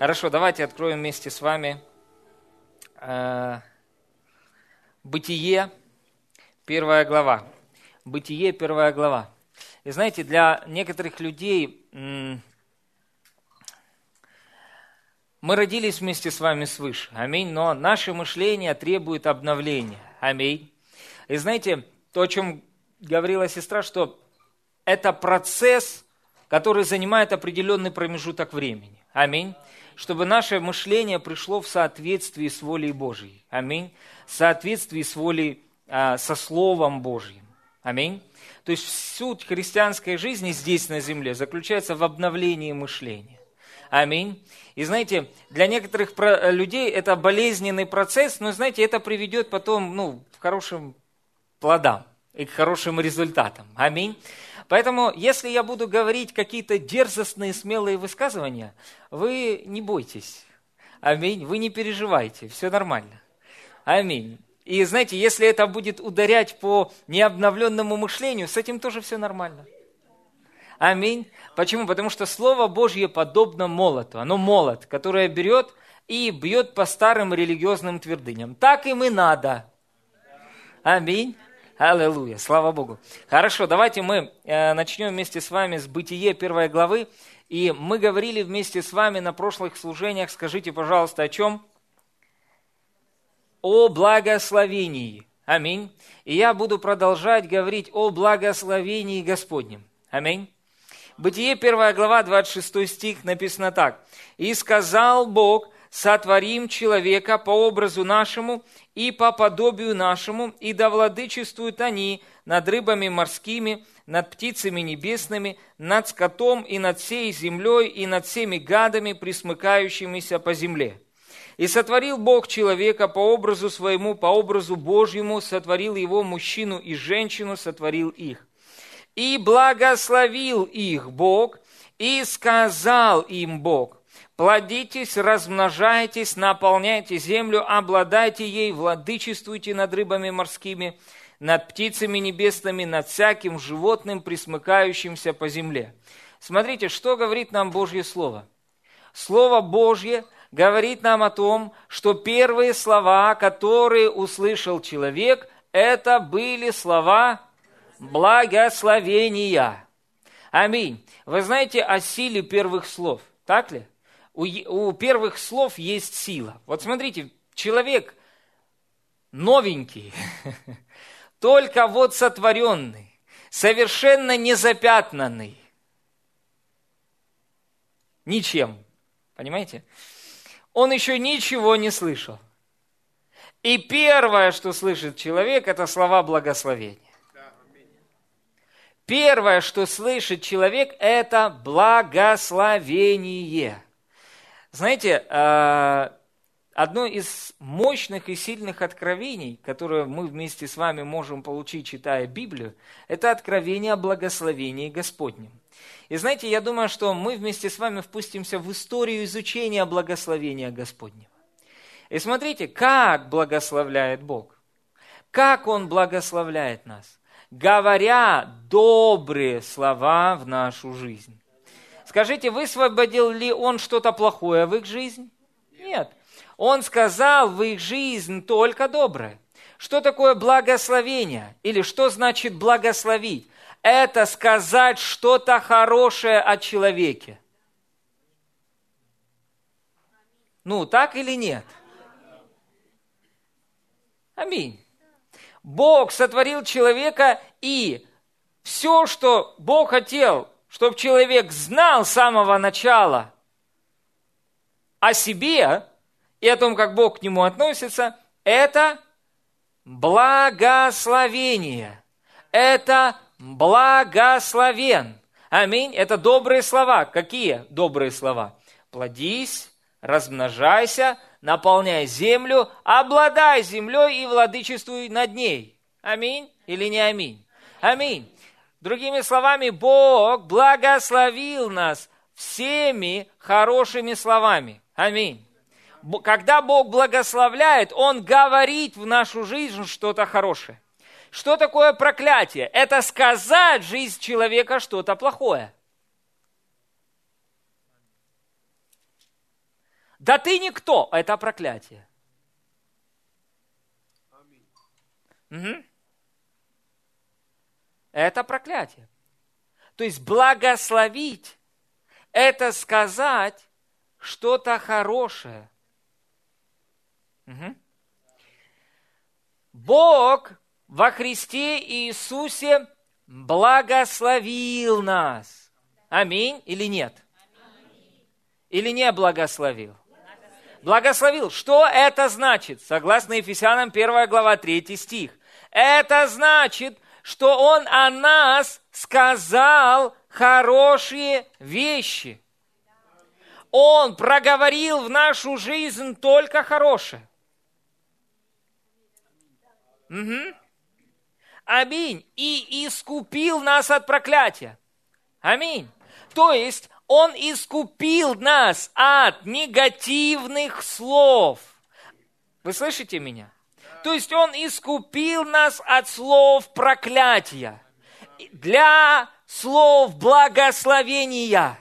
Хорошо, давайте откроем вместе с вами э, Бытие, первая глава. Бытие, первая глава. И знаете, для некоторых людей мы родились вместе с вами свыше. Аминь. Но наше мышление требует обновления. Аминь. И знаете, то, о чем говорила сестра, что это процесс, который занимает определенный промежуток времени. Аминь чтобы наше мышление пришло в соответствии с волей Божьей. Аминь. В соответствии с волей, а, со Словом Божьим. Аминь. То есть суть христианской жизни здесь на земле заключается в обновлении мышления. Аминь. И знаете, для некоторых людей это болезненный процесс, но знаете, это приведет потом ну, к хорошим плодам и к хорошим результатам. Аминь. Поэтому, если я буду говорить какие-то дерзостные, смелые высказывания, вы не бойтесь. Аминь. Вы не переживайте, все нормально. Аминь. И знаете, если это будет ударять по необновленному мышлению, с этим тоже все нормально. Аминь. Почему? Потому что Слово Божье подобно молоту. Оно молот, которое берет и бьет по старым религиозным твердыням. Так им и надо. Аминь. Аллилуйя, слава Богу. Хорошо, давайте мы э, начнем вместе с вами с Бытие первой главы. И мы говорили вместе с вами на прошлых служениях, скажите, пожалуйста, о чем? О благословении. Аминь. И я буду продолжать говорить о благословении Господнем. Аминь. Бытие 1 глава, 26 стих написано так. «И сказал Бог, сотворим человека по образу нашему и по подобию нашему, и да владычествуют они над рыбами морскими, над птицами небесными, над скотом и над всей землей, и над всеми гадами, присмыкающимися по земле. И сотворил Бог человека по образу своему, по образу Божьему, сотворил его мужчину и женщину, сотворил их. И благословил их Бог, и сказал им Бог, Плодитесь, размножайтесь, наполняйте землю, обладайте ей, владычествуйте над рыбами морскими, над птицами небесными, над всяким животным, присмыкающимся по земле. Смотрите, что говорит нам Божье Слово. Слово Божье говорит нам о том, что первые слова, которые услышал человек, это были слова благословения. Аминь. Вы знаете о силе первых слов, так ли? У, у первых слов есть сила. Вот смотрите, человек новенький, только вот сотворенный, совершенно незапятнанный, ничем, понимаете? Он еще ничего не слышал. И первое, что слышит человек, это слова благословения. Первое, что слышит человек, это благословение. Знаете, а, одно из мощных и сильных откровений, которое мы вместе с вами можем получить, читая Библию, это откровение о благословении Господнем. И знаете, я думаю, что мы вместе с вами впустимся в историю изучения благословения Господнего. И смотрите, как благословляет Бог. Как Он благословляет нас. Говоря добрые слова в нашу жизнь. Скажите, высвободил ли он что-то плохое в их жизнь? Нет. Он сказал в их жизнь только доброе. Что такое благословение? Или что значит благословить? Это сказать что-то хорошее о человеке. Ну, так или нет? Аминь. Бог сотворил человека, и все, что Бог хотел чтобы человек знал с самого начала о себе и о том, как Бог к нему относится, это благословение. Это благословен. Аминь. Это добрые слова. Какие добрые слова? Плодись, размножайся, наполняй землю, обладай землей и владычествуй над ней. Аминь или не аминь? Аминь. Другими словами, Бог благословил нас всеми хорошими словами. Аминь. Когда Бог благословляет, Он говорит в нашу жизнь что-то хорошее. Что такое проклятие? Это сказать в жизнь человека что-то плохое. Да ты никто, это проклятие. Угу. Это проклятие. То есть благословить – это сказать что-то хорошее. Угу. Бог во Христе Иисусе благословил нас. Аминь или нет? Или не благословил? Благословил. Что это значит? Согласно Ефесянам 1 глава 3 стих. Это значит, что Он о нас сказал хорошие вещи. Он проговорил в нашу жизнь только хорошее. Угу. Аминь. И искупил нас от проклятия. Аминь. То есть Он искупил нас от негативных слов. Вы слышите меня? То есть Он искупил нас от слов проклятия для слов благословения.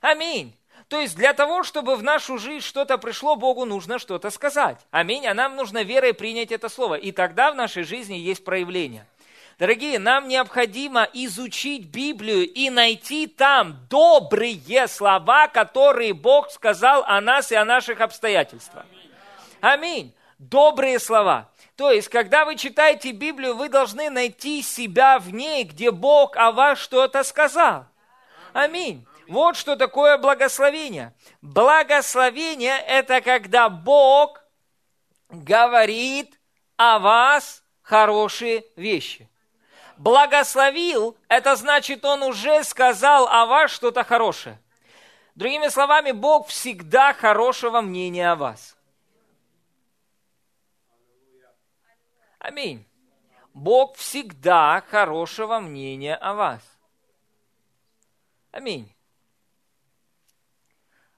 Аминь. То есть для того, чтобы в нашу жизнь что-то пришло, Богу нужно что-то сказать. Аминь. А нам нужно верой принять это слово. И тогда в нашей жизни есть проявление. Дорогие, нам необходимо изучить Библию и найти там добрые слова, которые Бог сказал о нас и о наших обстоятельствах. Аминь. Добрые слова. То есть, когда вы читаете Библию, вы должны найти себя в ней, где Бог о вас что-то сказал. Аминь. Вот что такое благословение. Благословение – это когда Бог говорит о вас хорошие вещи. Благословил – это значит, Он уже сказал о вас что-то хорошее. Другими словами, Бог всегда хорошего мнения о вас. Аминь. Бог всегда хорошего мнения о вас. Аминь.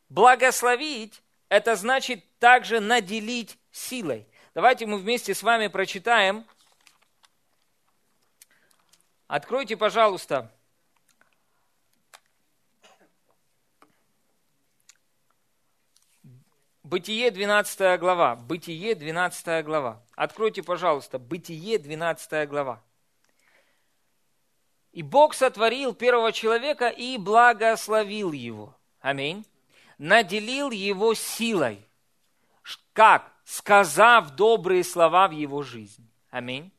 Благословить – это значит также наделить силой. Давайте мы вместе с вами прочитаем. Откройте, пожалуйста, Бытие 12 глава. Бытие 12 глава. Откройте, пожалуйста, Бытие 12 глава. И Бог сотворил первого человека и благословил его. Аминь наделил его силой. Как? Сказав добрые слова в его жизнь. Аминь.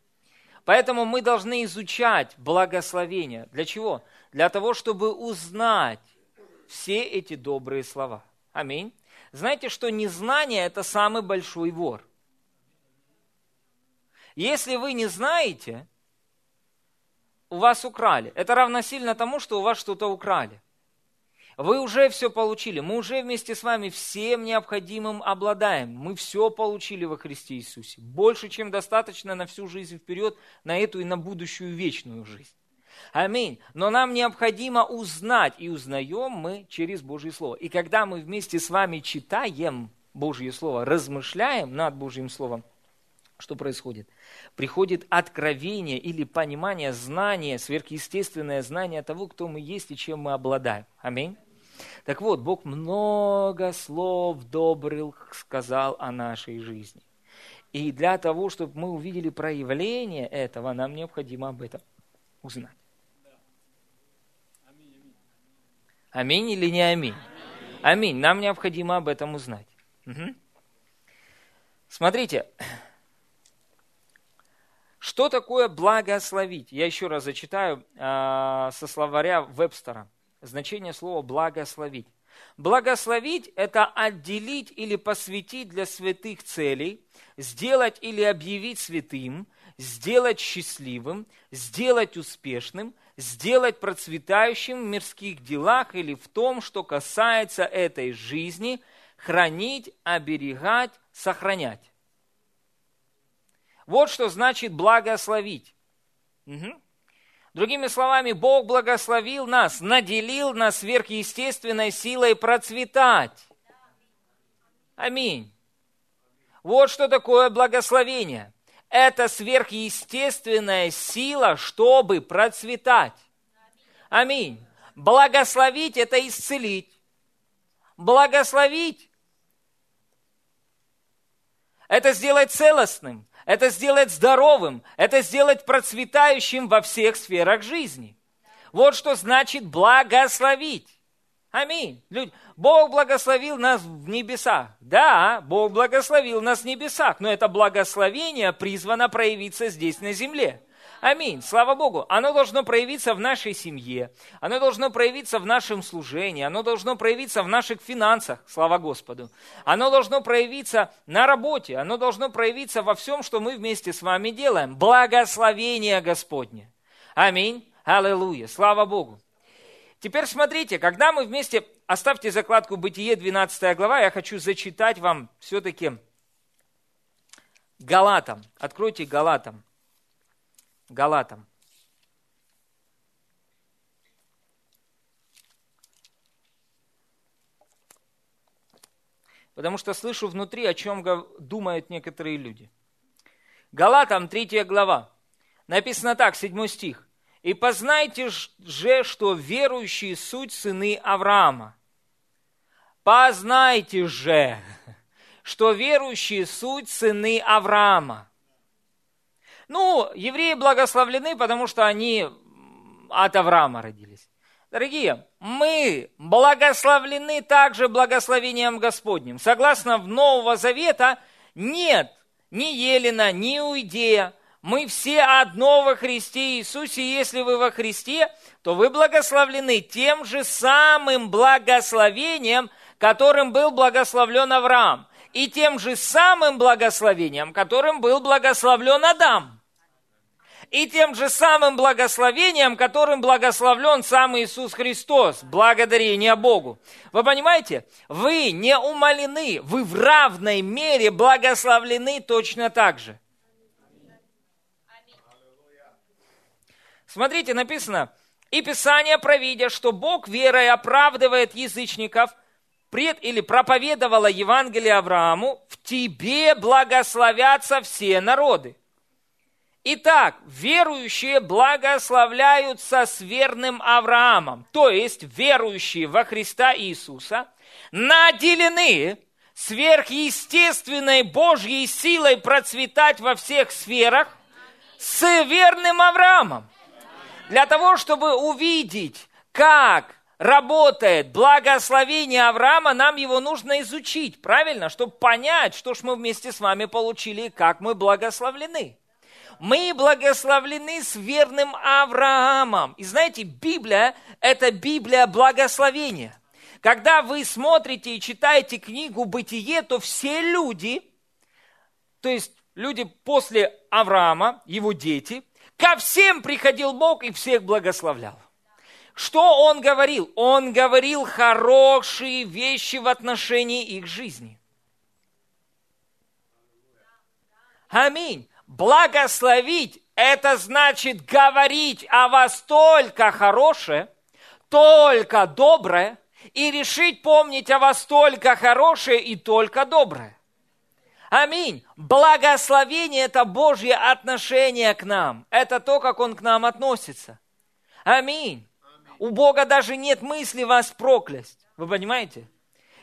Поэтому мы должны изучать благословение. Для чего? Для того, чтобы узнать все эти добрые слова. Аминь. Знаете, что незнание – это самый большой вор. Если вы не знаете, у вас украли. Это равносильно тому, что у вас что-то украли. Вы уже все получили. Мы уже вместе с вами всем необходимым обладаем. Мы все получили во Христе Иисусе. Больше, чем достаточно на всю жизнь вперед, на эту и на будущую вечную жизнь. Аминь. Но нам необходимо узнать, и узнаем мы через Божье Слово. И когда мы вместе с вами читаем Божье Слово, размышляем над Божьим Словом, что происходит? Приходит откровение или понимание, знание, сверхъестественное знание того, кто мы есть и чем мы обладаем. Аминь. Так вот, Бог много слов добрых сказал о нашей жизни. И для того, чтобы мы увидели проявление этого, нам необходимо об этом узнать. Аминь или не аминь? Аминь. Нам необходимо об этом узнать. Угу. Смотрите, что такое благословить? Я еще раз зачитаю э, со словаря Вебстера значение слова «благословить». Благословить – это отделить или посвятить для святых целей, сделать или объявить святым, сделать счастливым, сделать успешным, сделать процветающим в мирских делах или в том, что касается этой жизни, хранить, оберегать, сохранять. Вот что значит благословить. Угу. Другими словами, Бог благословил нас, наделил нас сверхъестественной силой процветать. Аминь. Вот что такое благословение. Это сверхъестественная сила, чтобы процветать. Аминь. Благословить – это исцелить. Благословить это сделать целостным, это сделать здоровым, это сделать процветающим во всех сферах жизни. Вот что значит благословить. Аминь. Бог благословил нас в небесах. Да, Бог благословил нас в небесах, но это благословение призвано проявиться здесь на земле. Аминь. Слава Богу. Оно должно проявиться в нашей семье. Оно должно проявиться в нашем служении. Оно должно проявиться в наших финансах. Слава Господу. Оно должно проявиться на работе. Оно должно проявиться во всем, что мы вместе с вами делаем. Благословение Господне. Аминь. Аллилуйя. Слава Богу. Теперь смотрите, когда мы вместе, оставьте закладку Бытие, 12 глава, я хочу зачитать вам все-таки Галатам. Откройте Галатам. Галатам. Потому что слышу внутри, о чем думают некоторые люди. Галатам, 3 глава. Написано так, 7 стих. И познайте же, что верующие суть сыны Авраама. Познайте же, что верующие суть сыны Авраама. Ну, евреи благословлены, потому что они от Авраама родились. Дорогие, мы благословлены также благословением Господним. Согласно Нового Завета, нет ни Елена, ни Уидея, мы все одно во Христе Иисусе. Если вы во Христе, то вы благословлены тем же самым благословением, которым был благословлен Авраам, и тем же самым благословением, которым был благословлен Адам, и тем же самым благословением, которым благословлен сам Иисус Христос, благодарение Богу. Вы понимаете? Вы не умолены, вы в равной мере благословлены точно так же. Смотрите, написано, «И Писание, провидя, что Бог верой оправдывает язычников, пред или проповедовала Евангелие Аврааму, в тебе благословятся все народы». Итак, верующие благословляются с верным Авраамом, то есть верующие во Христа Иисуса, наделены сверхъестественной Божьей силой процветать во всех сферах с верным Авраамом. Для того, чтобы увидеть, как работает благословение Авраама, нам его нужно изучить, правильно? Чтобы понять, что ж мы вместе с вами получили как мы благословлены. Мы благословлены с верным Авраамом. И знаете, Библия – это Библия благословения. Когда вы смотрите и читаете книгу «Бытие», то все люди, то есть люди после Авраама, его дети – Ко всем приходил Бог и всех благословлял. Что он говорил? Он говорил хорошие вещи в отношении их жизни. Аминь. Благословить – это значит говорить о вас только хорошее, только доброе, и решить помнить о вас только хорошее и только доброе. Аминь. Благословение – это Божье отношение к нам. Это то, как Он к нам относится. Аминь. У Бога даже нет мысли вас проклясть. Вы понимаете?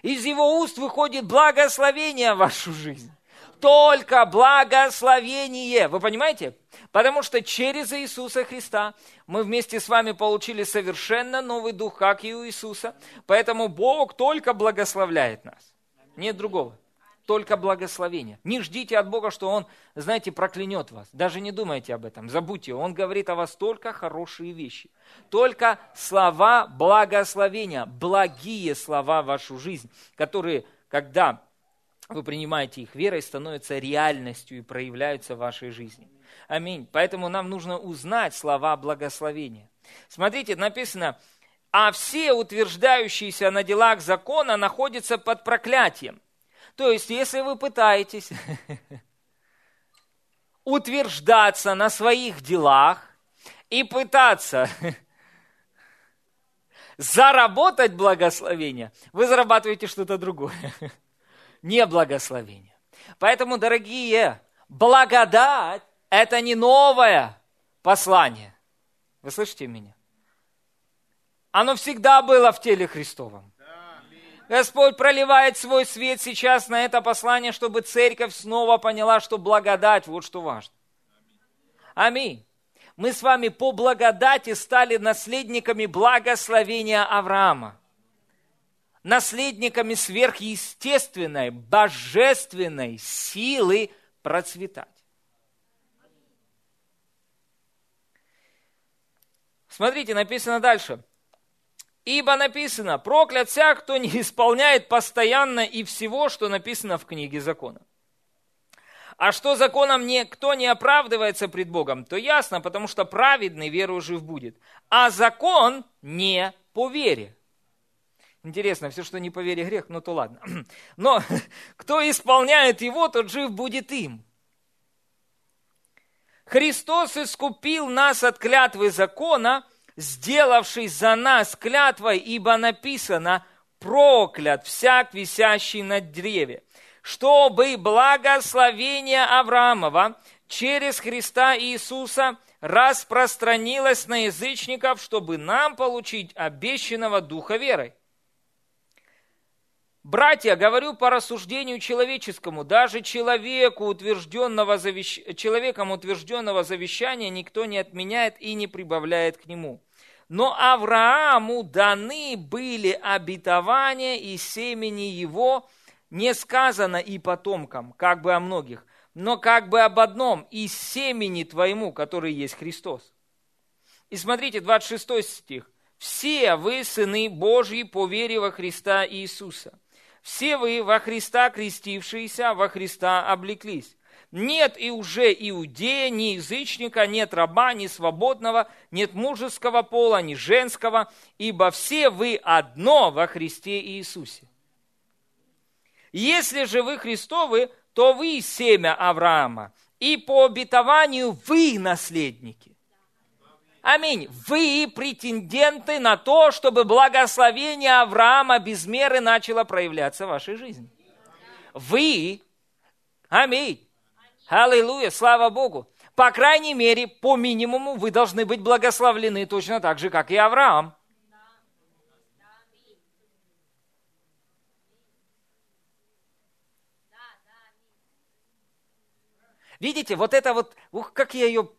Из Его уст выходит благословение в вашу жизнь. Только благословение. Вы понимаете? Потому что через Иисуса Христа мы вместе с вами получили совершенно новый дух, как и у Иисуса. Поэтому Бог только благословляет нас. Нет другого только благословение. Не ждите от Бога, что Он, знаете, проклянет вас. Даже не думайте об этом, забудьте. Он говорит о вас только хорошие вещи. Только слова благословения, благие слова в вашу жизнь, которые, когда вы принимаете их верой, становятся реальностью и проявляются в вашей жизни. Аминь. Поэтому нам нужно узнать слова благословения. Смотрите, написано, а все утверждающиеся на делах закона находятся под проклятием. То есть, если вы пытаетесь утверждаться на своих делах и пытаться заработать благословение, вы зарабатываете что-то другое, не благословение. Поэтому, дорогие, благодать – это не новое послание. Вы слышите меня? Оно всегда было в теле Христовом. Господь проливает свой свет сейчас на это послание, чтобы церковь снова поняла, что благодать, вот что важно. Аминь. Мы с вами по благодати стали наследниками благословения Авраама. Наследниками сверхъестественной, божественной силы процветать. Смотрите, написано дальше. Ибо написано, проклят всяк, кто не исполняет постоянно и всего, что написано в книге закона. А что законом никто не оправдывается пред Богом, то ясно, потому что праведный веру жив будет. А закон не по вере. Интересно, все, что не по вере грех, ну то ладно. Но кто исполняет его, тот жив будет им. Христос искупил нас от клятвы закона – сделавший за нас клятвой, ибо написано, проклят всяк висящий на древе, чтобы благословение Авраамова через Христа Иисуса распространилось на язычников, чтобы нам получить обещанного Духа верой. Братья, говорю по рассуждению человеческому, даже человеку, утвержденного завещ... человеком утвержденного завещания никто не отменяет и не прибавляет к нему. Но Аврааму даны были обетования и семени его, не сказано и потомкам, как бы о многих, но как бы об одном, из семени твоему, который есть Христос. И смотрите, 26 стих. «Все вы сыны Божьи по вере во Христа Иисуса. Все вы во Христа крестившиеся, во Христа облеклись. Нет и уже иудея, ни язычника, нет раба, ни свободного, нет мужеского пола, ни женского, ибо все вы одно во Христе Иисусе. Если же вы Христовы, то вы семя Авраама, и по обетованию вы наследники. Аминь. Вы претенденты на то, чтобы благословение Авраама без меры начало проявляться в вашей жизни. Вы, аминь, Аллилуйя, слава Богу. По крайней мере, по минимуму вы должны быть благословлены точно так же, как и Авраам. Видите, вот это вот, ух, как я ее,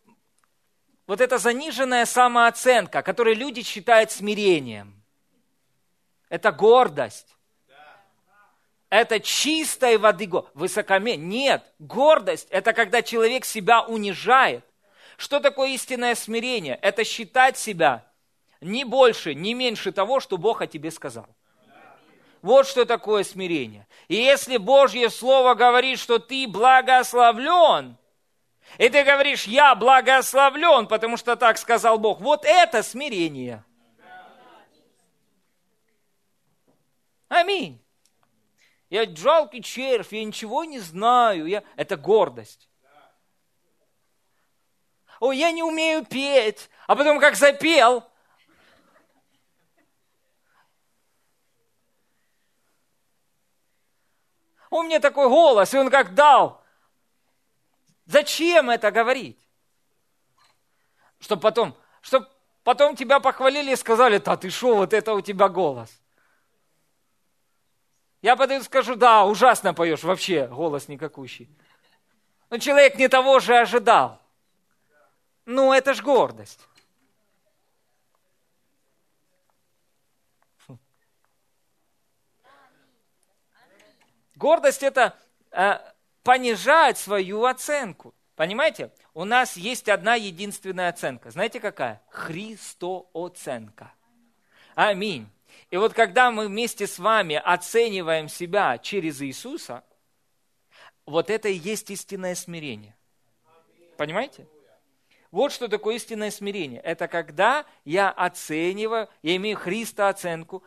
вот эта заниженная самооценка, которую люди считают смирением. Это гордость это чистой воды высокомерие. Нет, гордость – это когда человек себя унижает. Что такое истинное смирение? Это считать себя не больше, не меньше того, что Бог о тебе сказал. Вот что такое смирение. И если Божье Слово говорит, что ты благословлен, и ты говоришь, я благословлен, потому что так сказал Бог, вот это смирение. Аминь. Я жалкий червь, я ничего не знаю. Я... Это гордость. О, я не умею петь. А потом как запел. У меня такой голос, и он как дал. Зачем это говорить? Чтобы потом, чтобы потом тебя похвалили и сказали, да ты что, вот это у тебя голос. Я подойду скажу, да, ужасно поешь, вообще голос никакущий. Но человек не того же ожидал. Ну, это ж гордость. Гордость это э, понижать свою оценку. Понимаете? У нас есть одна единственная оценка. Знаете какая? Христооценка. Аминь. И вот когда мы вместе с вами оцениваем себя через Иисуса, вот это и есть истинное смирение. Понимаете? Вот что такое истинное смирение. Это когда я оцениваю, я имею Христа оценку,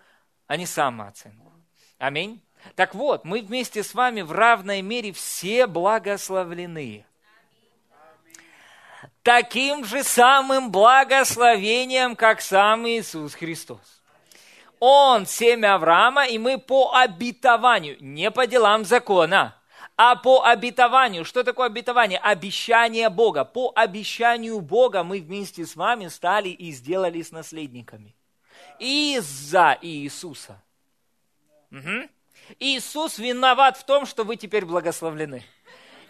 а не самооценку. Аминь. Так вот, мы вместе с вами в равной мере все благословлены. Таким же самым благословением, как сам Иисус Христос. Он семя Авраама, и мы по обетованию, не по делам закона, а по обетованию. Что такое обетование? Обещание Бога. По обещанию Бога мы вместе с вами стали и сделались наследниками. Из-за Иисуса. Угу. Иисус виноват в том, что вы теперь благословлены.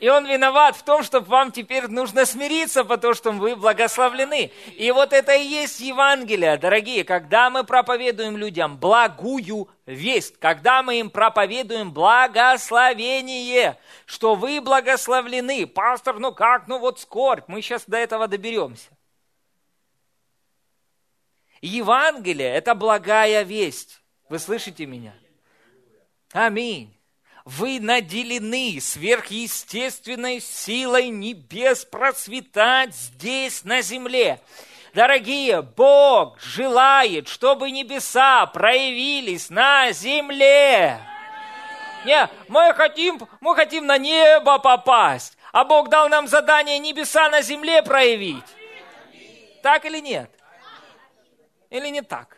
И он виноват в том, что вам теперь нужно смириться, потому что вы благословлены. И вот это и есть Евангелие, дорогие, когда мы проповедуем людям благую весть, когда мы им проповедуем благословение, что вы благословлены. Пастор, ну как, ну вот скорбь, мы сейчас до этого доберемся. Евангелие – это благая весть. Вы слышите меня? Аминь вы наделены сверхъестественной силой небес процветать здесь, на земле. Дорогие, Бог желает, чтобы небеса проявились на земле. Не, мы хотим, мы хотим на небо попасть, а Бог дал нам задание небеса на земле проявить. Так или нет? Или не так?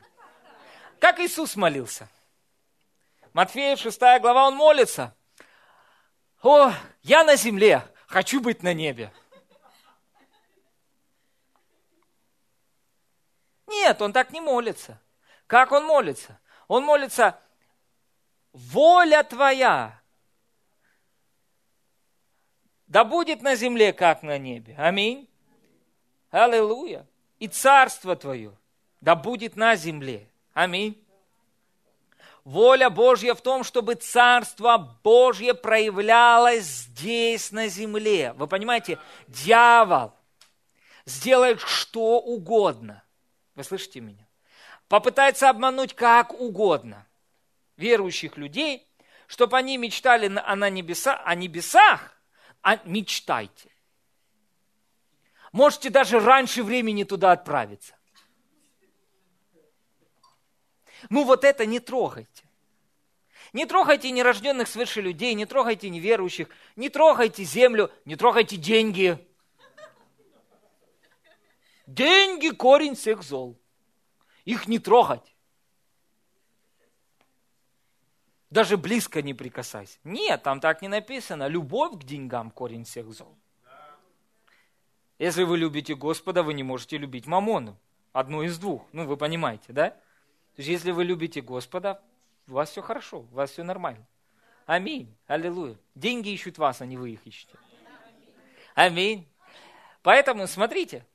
Как Иисус молился? Матфея 6 глава, он молится. О, я на земле, хочу быть на небе. Нет, он так не молится. Как он молится? Он молится, воля твоя, да будет на земле, как на небе. Аминь. Аллилуйя. И царство твое, да будет на земле. Аминь. Воля Божья в том, чтобы Царство Божье проявлялось здесь, на земле. Вы понимаете, дьявол сделает что угодно. Вы слышите меня? Попытается обмануть как угодно верующих людей, чтобы они мечтали о, на небеса, о небесах, а мечтайте. Можете даже раньше времени туда отправиться. Ну вот это не трогайте. Не трогайте нерожденных свыше людей, не трогайте неверующих, не трогайте землю, не трогайте деньги. Деньги – корень всех зол. Их не трогать. Даже близко не прикасайся. Нет, там так не написано. Любовь к деньгам – корень всех зол. Если вы любите Господа, вы не можете любить Мамону. Одну из двух. Ну, вы понимаете, да? То есть, если вы любите Господа, у вас все хорошо, у вас все нормально. Аминь. Аллилуйя. Деньги ищут вас, а не вы их ищете. Аминь. Поэтому смотрите,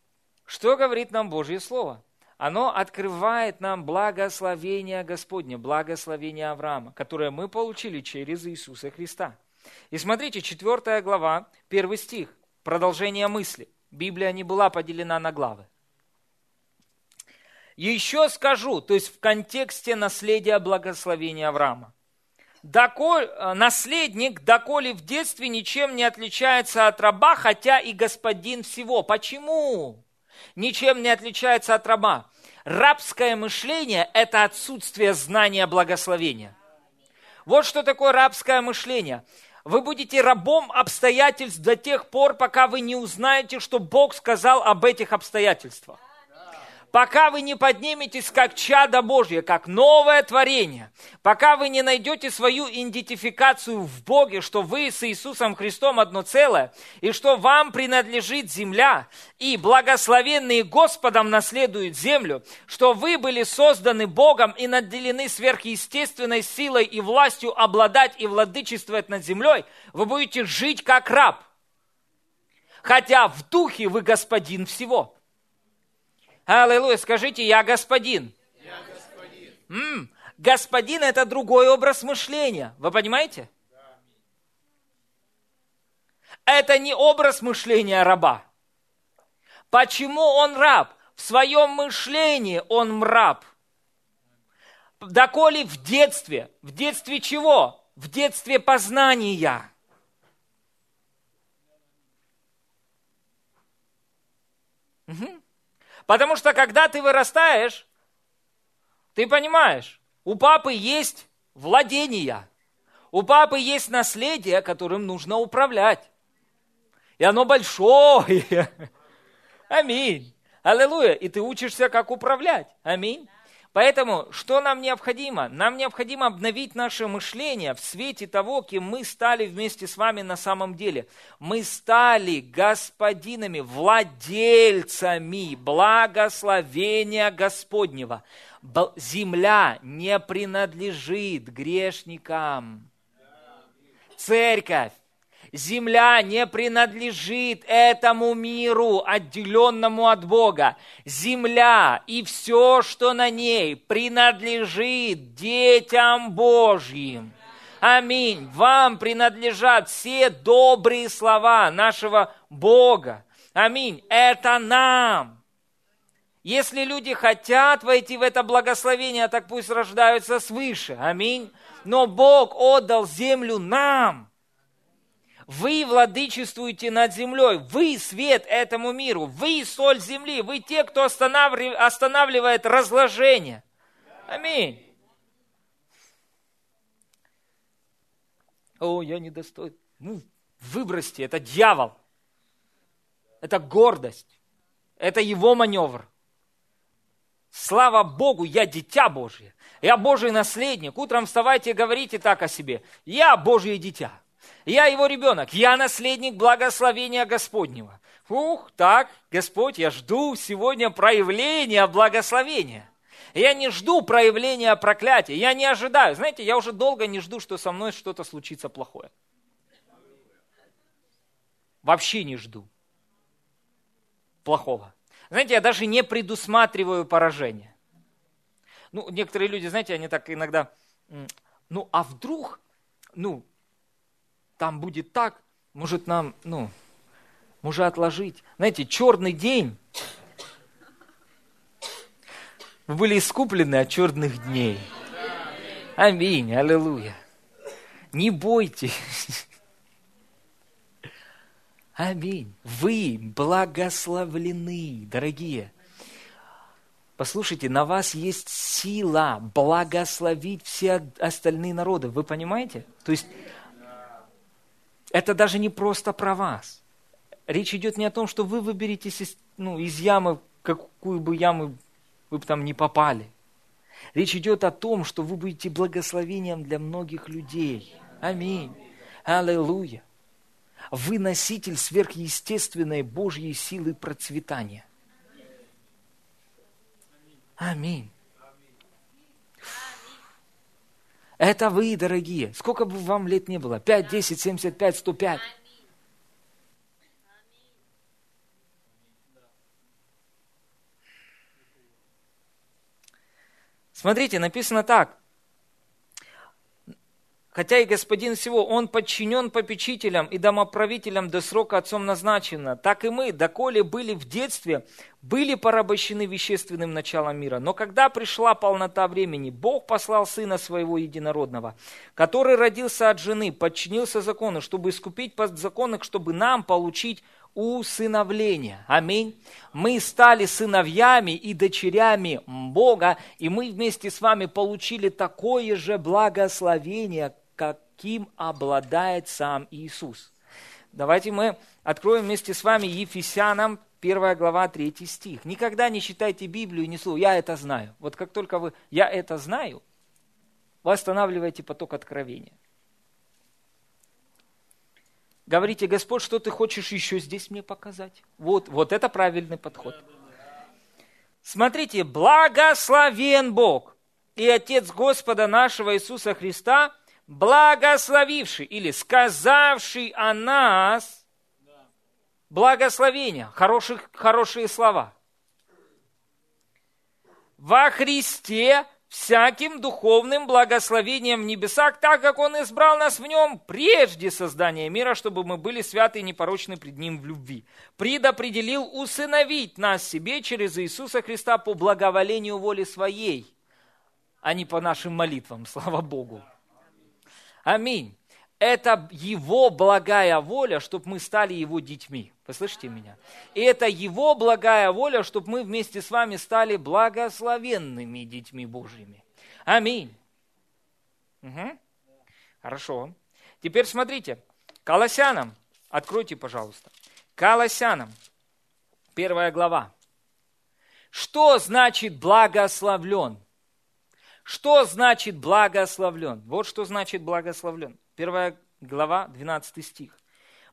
что говорит нам Божье Слово. Оно открывает нам благословение Господне, благословение Авраама, которое мы получили через Иисуса Христа. И смотрите, 4 глава, 1 стих, продолжение мысли. Библия не была поделена на главы. Еще скажу, то есть в контексте наследия благословения Авраама. Доколь, э, наследник, доколе в детстве ничем не отличается от раба, хотя и господин всего. Почему? Ничем не отличается от раба. Рабское мышление – это отсутствие знания благословения. Вот что такое рабское мышление. Вы будете рабом обстоятельств до тех пор, пока вы не узнаете, что Бог сказал об этих обстоятельствах пока вы не подниметесь как чадо Божье, как новое творение, пока вы не найдете свою идентификацию в Боге, что вы с Иисусом Христом одно целое, и что вам принадлежит земля, и благословенные Господом наследуют землю, что вы были созданы Богом и наделены сверхъестественной силой и властью обладать и владычествовать над землей, вы будете жить как раб. Хотя в духе вы господин всего – Аллилуйя, скажите, я господин. Я господин. М-м, господин это другой образ мышления. Вы понимаете? Это не образ мышления раба. Почему он раб? В своем мышлении он раб. Доколе в детстве. В детстве чего? В детстве познания. Угу. Потому что когда ты вырастаешь, ты понимаешь, у папы есть владение, у папы есть наследие, которым нужно управлять. И оно большое. Аминь. Аллилуйя. И ты учишься, как управлять. Аминь. Поэтому, что нам необходимо? Нам необходимо обновить наше мышление в свете того, кем мы стали вместе с вами на самом деле. Мы стали господинами, владельцами благословения Господнего. Земля не принадлежит грешникам. Церковь Земля не принадлежит этому миру, отделенному от Бога. Земля и все, что на ней, принадлежит детям Божьим. Аминь. Вам принадлежат все добрые слова нашего Бога. Аминь. Это нам. Если люди хотят войти в это благословение, так пусть рождаются свыше. Аминь. Но Бог отдал землю нам. Вы владычествуете над землей, вы свет этому миру, вы соль земли, вы те, кто останавливает разложение. Аминь. О, я недостоин. Ну, выбросьте, это дьявол. Это гордость. Это его маневр. Слава Богу, я дитя Божье. Я Божий наследник. Утром вставайте и говорите так о себе. Я Божье дитя. Я его ребенок, я наследник благословения Господнего. Ух, так, Господь, я жду сегодня проявления благословения. Я не жду проявления проклятия, я не ожидаю. Знаете, я уже долго не жду, что со мной что-то случится плохое. Вообще не жду плохого. Знаете, я даже не предусматриваю поражение. Ну, некоторые люди, знаете, они так иногда, ну, а вдруг, ну, там будет так, может нам, ну, может отложить. Знаете, черный день. Вы были искуплены от черных дней. Аминь, аллилуйя. Не бойтесь. Аминь. Вы благословлены, дорогие. Послушайте, на вас есть сила благословить все остальные народы. Вы понимаете? То есть это даже не просто про вас. Речь идет не о том, что вы выберетесь из, ну, из ямы, какую бы яму вы бы там не попали. Речь идет о том, что вы будете благословением для многих людей. Аминь. Аллилуйя. Вы носитель сверхъестественной Божьей силы процветания. Аминь. Это вы, дорогие. Сколько бы вам лет не было? 5, 10, 75, 105. Смотрите, написано так. Хотя и господин всего, он подчинен попечителям и домоправителям до срока отцом назначено. Так и мы, доколе были в детстве, были порабощены вещественным началом мира. Но когда пришла полнота времени, Бог послал Сына Своего Единородного, который родился от жены, подчинился закону, чтобы искупить подзаконных, чтобы нам получить усыновление. Аминь. Мы стали сыновьями и дочерями Бога, и мы вместе с вами получили такое же благословение, каким обладает сам Иисус. Давайте мы откроем вместе с вами Ефесянам 1 глава 3 стих. Никогда не читайте Библию не слово «я это знаю». Вот как только вы «я это знаю», вы останавливаете поток откровения. Говорите, Господь, что ты хочешь еще здесь мне показать? Вот, вот это правильный подход. Смотрите, благословен Бог и Отец Господа нашего Иисуса Христа, благословивший или сказавший о нас благословения, хороших, хорошие слова. Во Христе всяким духовным благословением в небесах, так как Он избрал нас в Нем прежде создания мира, чтобы мы были святы и непорочны пред Ним в любви. Предопределил усыновить нас себе через Иисуса Христа по благоволению воли Своей, а не по нашим молитвам, слава Богу. Аминь. Это Его благая воля, чтобы мы стали Его детьми. Вы слышите меня? И это Его благая воля, чтобы мы вместе с вами стали благословенными детьми Божьими. Аминь. Угу. Хорошо. Теперь смотрите. Колоссянам. Откройте, пожалуйста. Колоссянам. Первая глава. Что значит благословлен? Что значит благословлен? Вот что значит благословлен. Первая глава, 12 стих.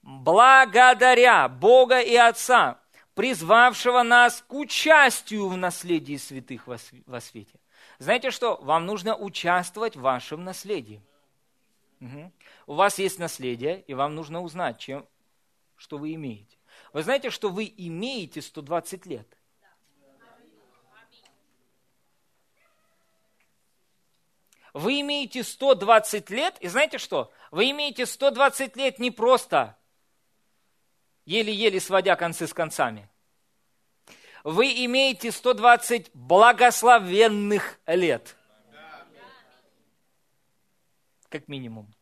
Благодаря Бога и Отца, призвавшего нас к участию в наследии святых во свете. Знаете что? Вам нужно участвовать в вашем наследии. Угу. У вас есть наследие, и вам нужно узнать, чем, что вы имеете. Вы знаете, что вы имеете 120 лет? Вы имеете 120 лет, и знаете что? Вы имеете 120 лет не просто еле-еле сводя концы с концами. Вы имеете 120 благословенных лет. Как минимум.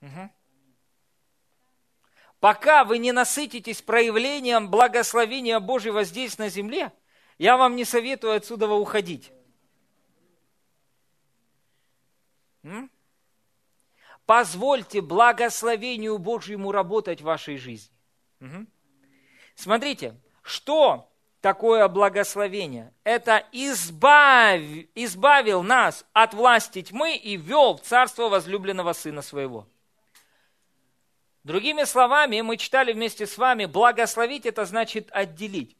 Угу. Пока вы не насытитесь проявлением благословения Божьего здесь на земле – я вам не советую отсюда уходить. Позвольте благословению Божьему работать в вашей жизни. Смотрите, что такое благословение? Это избав, избавил нас от власти тьмы и ввел в царство возлюбленного Сына Своего. Другими словами, мы читали вместе с вами, благословить это значит отделить.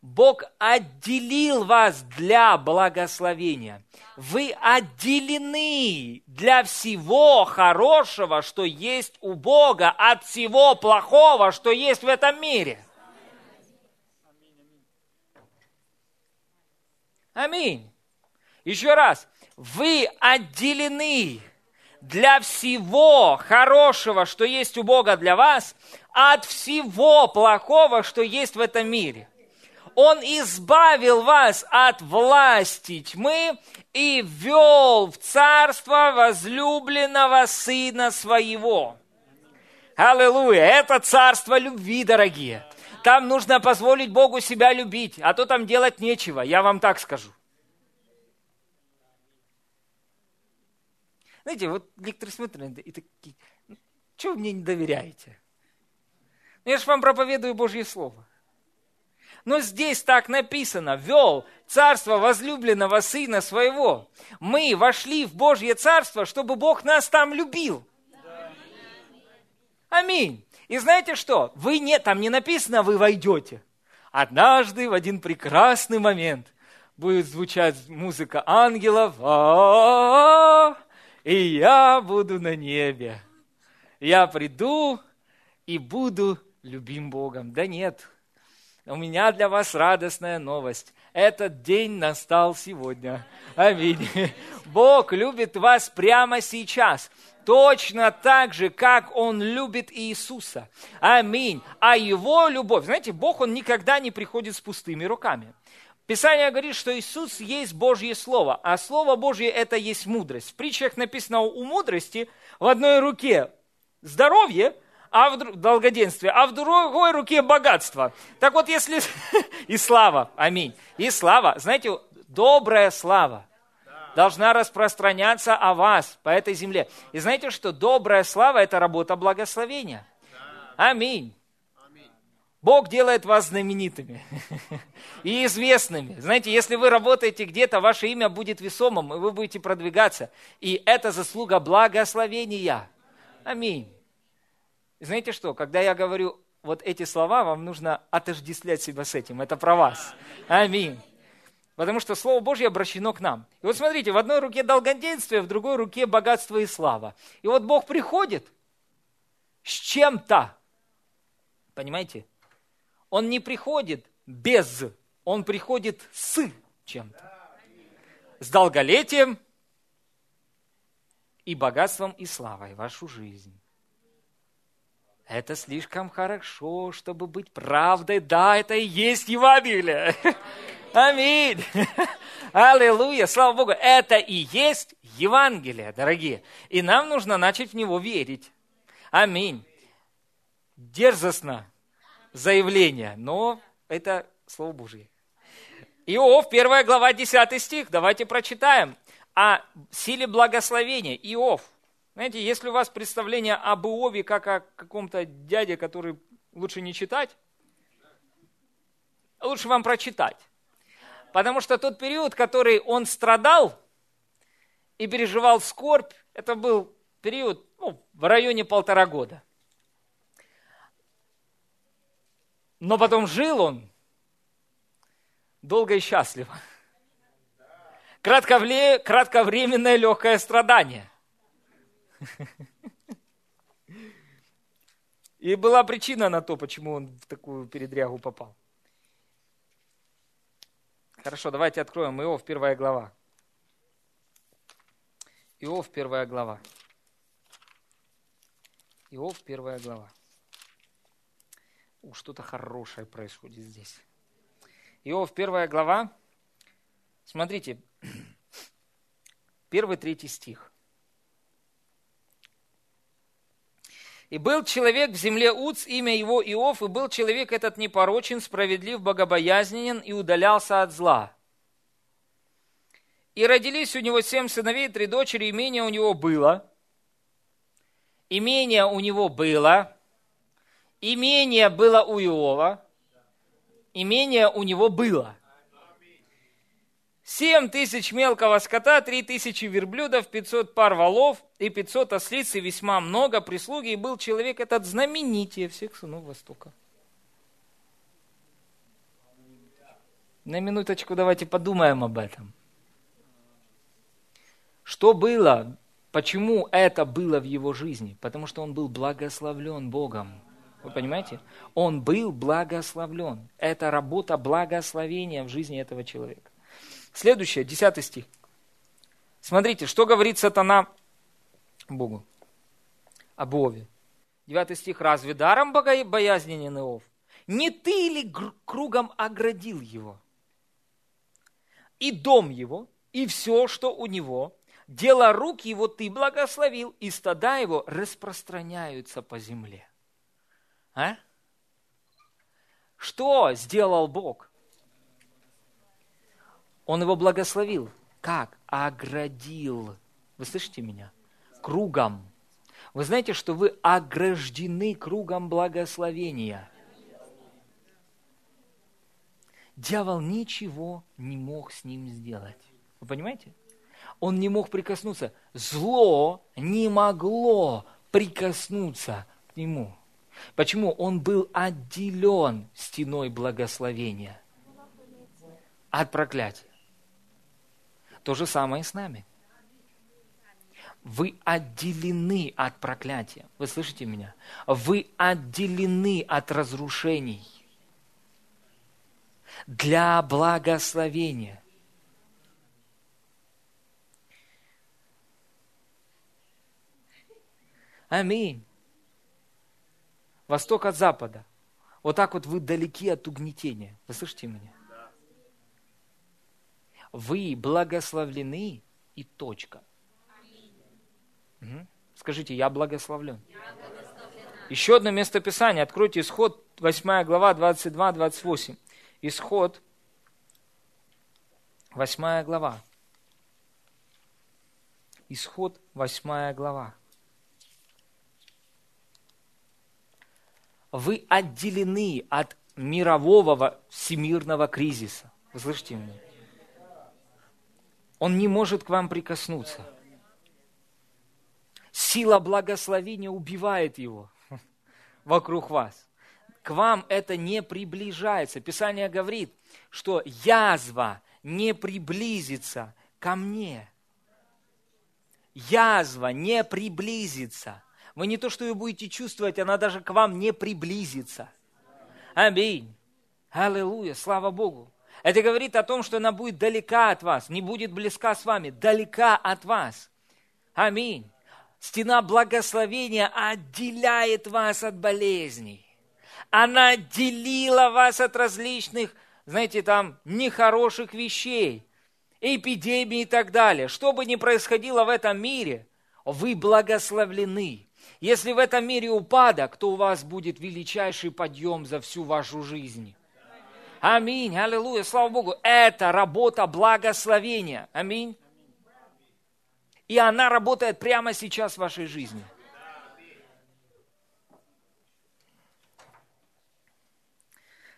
Бог отделил вас для благословения. Вы отделены для всего хорошего, что есть у Бога, от всего плохого, что есть в этом мире. Аминь. Еще раз. Вы отделены для всего хорошего, что есть у Бога для вас, от всего плохого, что есть в этом мире. Он избавил вас от власти тьмы и ввел в царство возлюбленного Сына Своего. Аллилуйя! Это царство любви, дорогие. Там нужно позволить Богу себя любить, а то там делать нечего, я вам так скажу. Знаете, вот некоторые смотрят и такие, «Ну, что вы мне не доверяете? Ну, я же вам проповедую Божье Слово. Но здесь так написано, вел царство возлюбленного сына своего. Мы вошли в Божье царство, чтобы Бог нас там любил. Аминь. И знаете что? Вы не, там не написано, вы войдете. Однажды в один прекрасный момент будет звучать музыка ангелов, и я буду на небе. Я приду и буду любим Богом. Да нет, у меня для вас радостная новость. Этот день настал сегодня. Аминь. Бог любит вас прямо сейчас. Точно так же, как Он любит Иисуса. Аминь. А Его любовь, знаете, Бог, Он никогда не приходит с пустыми руками. Писание говорит, что Иисус есть Божье Слово, а Слово Божье – это есть мудрость. В притчах написано у мудрости в одной руке здоровье – а в долгоденствие, а в другой руке богатство. Так вот, если... И слава, аминь. И слава, знаете, добрая слава должна распространяться о вас по этой земле. И знаете, что добрая слава – это работа благословения. Аминь. Бог делает вас знаменитыми и известными. Знаете, если вы работаете где-то, ваше имя будет весомым, и вы будете продвигаться. И это заслуга благословения. Аминь. Знаете что, когда я говорю вот эти слова, вам нужно отождествлять себя с этим. Это про вас. Аминь. Потому что Слово Божье обращено к нам. И вот смотрите, в одной руке долгоденствие, в другой руке богатство и слава. И вот Бог приходит с чем-то. Понимаете? Он не приходит без, он приходит с чем-то. С долголетием и богатством и славой вашу жизнь. Это слишком хорошо, чтобы быть правдой. Да, это и есть Евангелие. Аминь. Аллилуйя. Слава Богу. Это и есть Евангелие, дорогие. И нам нужно начать в него верить. Аминь. Дерзостно заявление, но это Слово Божье. Иов, первая глава, 10 стих. Давайте прочитаем. О силе благословения. Иов, знаете, если у вас представление об Иове как о каком-то дяде, который лучше не читать, лучше вам прочитать. Потому что тот период, который он страдал и переживал скорбь, это был период ну, в районе полтора года. Но потом жил он долго и счастливо. Кратковременное легкое страдание. И была причина на то, почему он в такую передрягу попал. Хорошо, давайте откроем Иов, первая глава. Иов, первая глава. Иов, первая глава. У, что-то хорошее происходит здесь. Иов, первая глава. Смотрите, первый, третий стих. И был человек в земле Уц, имя его Иов, и был человек этот непорочен, справедлив, богобоязненен и удалялся от зла. И родились у него семь сыновей, три дочери, имение у него было. Имение у него было. Имение было у Иова. Имение у него было. Семь тысяч мелкого скота, три тысячи верблюдов, пятьсот пар валов и пятьсот ослиц, и весьма много прислуги. И был человек этот знаменитее всех сынов Востока. На минуточку давайте подумаем об этом. Что было? Почему это было в его жизни? Потому что он был благословлен Богом. Вы понимаете? Он был благословлен. Это работа благословения в жизни этого человека. Следующее, 10 стих. Смотрите, что говорит сатана Богу об Ове. 9 стих. «Разве даром боязненен Иов? Не ты ли кругом оградил его? И дом его, и все, что у него, дело рук его ты благословил, и стада его распространяются по земле». А? Что сделал Бог? Он его благословил. Как? Оградил. Вы слышите меня? Кругом. Вы знаете, что вы ограждены кругом благословения. Дьявол ничего не мог с ним сделать. Вы понимаете? Он не мог прикоснуться. Зло не могло прикоснуться к нему. Почему? Он был отделен стеной благословения от проклятия. То же самое и с нами. Вы отделены от проклятия. Вы слышите меня? Вы отделены от разрушений для благословения. Аминь. Восток от запада. Вот так вот вы далеки от угнетения. Вы слышите меня? Вы благословлены и точка. Угу. Скажите, я благословлен. Еще одно место Писания. Откройте исход, 8 глава, 22-28. Исход, 8 глава. Исход, 8 глава. Вы отделены от мирового всемирного кризиса. Вы слышите меня? Он не может к вам прикоснуться. Сила благословения убивает его вокруг вас. К вам это не приближается. Писание говорит, что язва не приблизится ко мне. Язва не приблизится. Вы не то, что ее будете чувствовать, она даже к вам не приблизится. Аминь. Аллилуйя, слава Богу. Это говорит о том, что она будет далека от вас, не будет близка с вами, далека от вас. Аминь. Стена благословения отделяет вас от болезней. Она отделила вас от различных, знаете, там, нехороших вещей, эпидемий и так далее. Что бы ни происходило в этом мире, вы благословлены. Если в этом мире упадок, то у вас будет величайший подъем за всю вашу жизнь. Аминь, аллилуйя, слава Богу. Это работа благословения. Аминь. И она работает прямо сейчас в вашей жизни.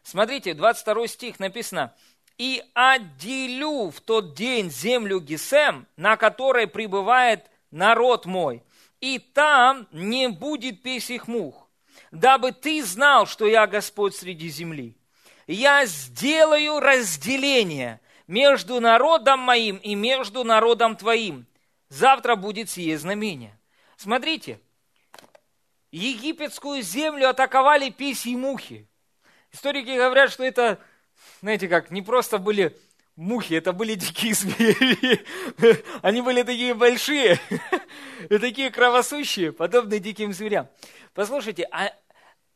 Смотрите, 22 стих написано, и отделю в тот день землю Гесем, на которой пребывает народ мой, и там не будет песих мух, дабы ты знал, что я Господь среди земли. Я сделаю разделение между народом моим и между народом твоим. Завтра будет сие знамение. Смотрите, египетскую землю атаковали письи мухи. Историки говорят, что это, знаете как, не просто были мухи, это были дикие звери. Они были такие большие и такие кровосущие, подобные диким зверям. Послушайте, а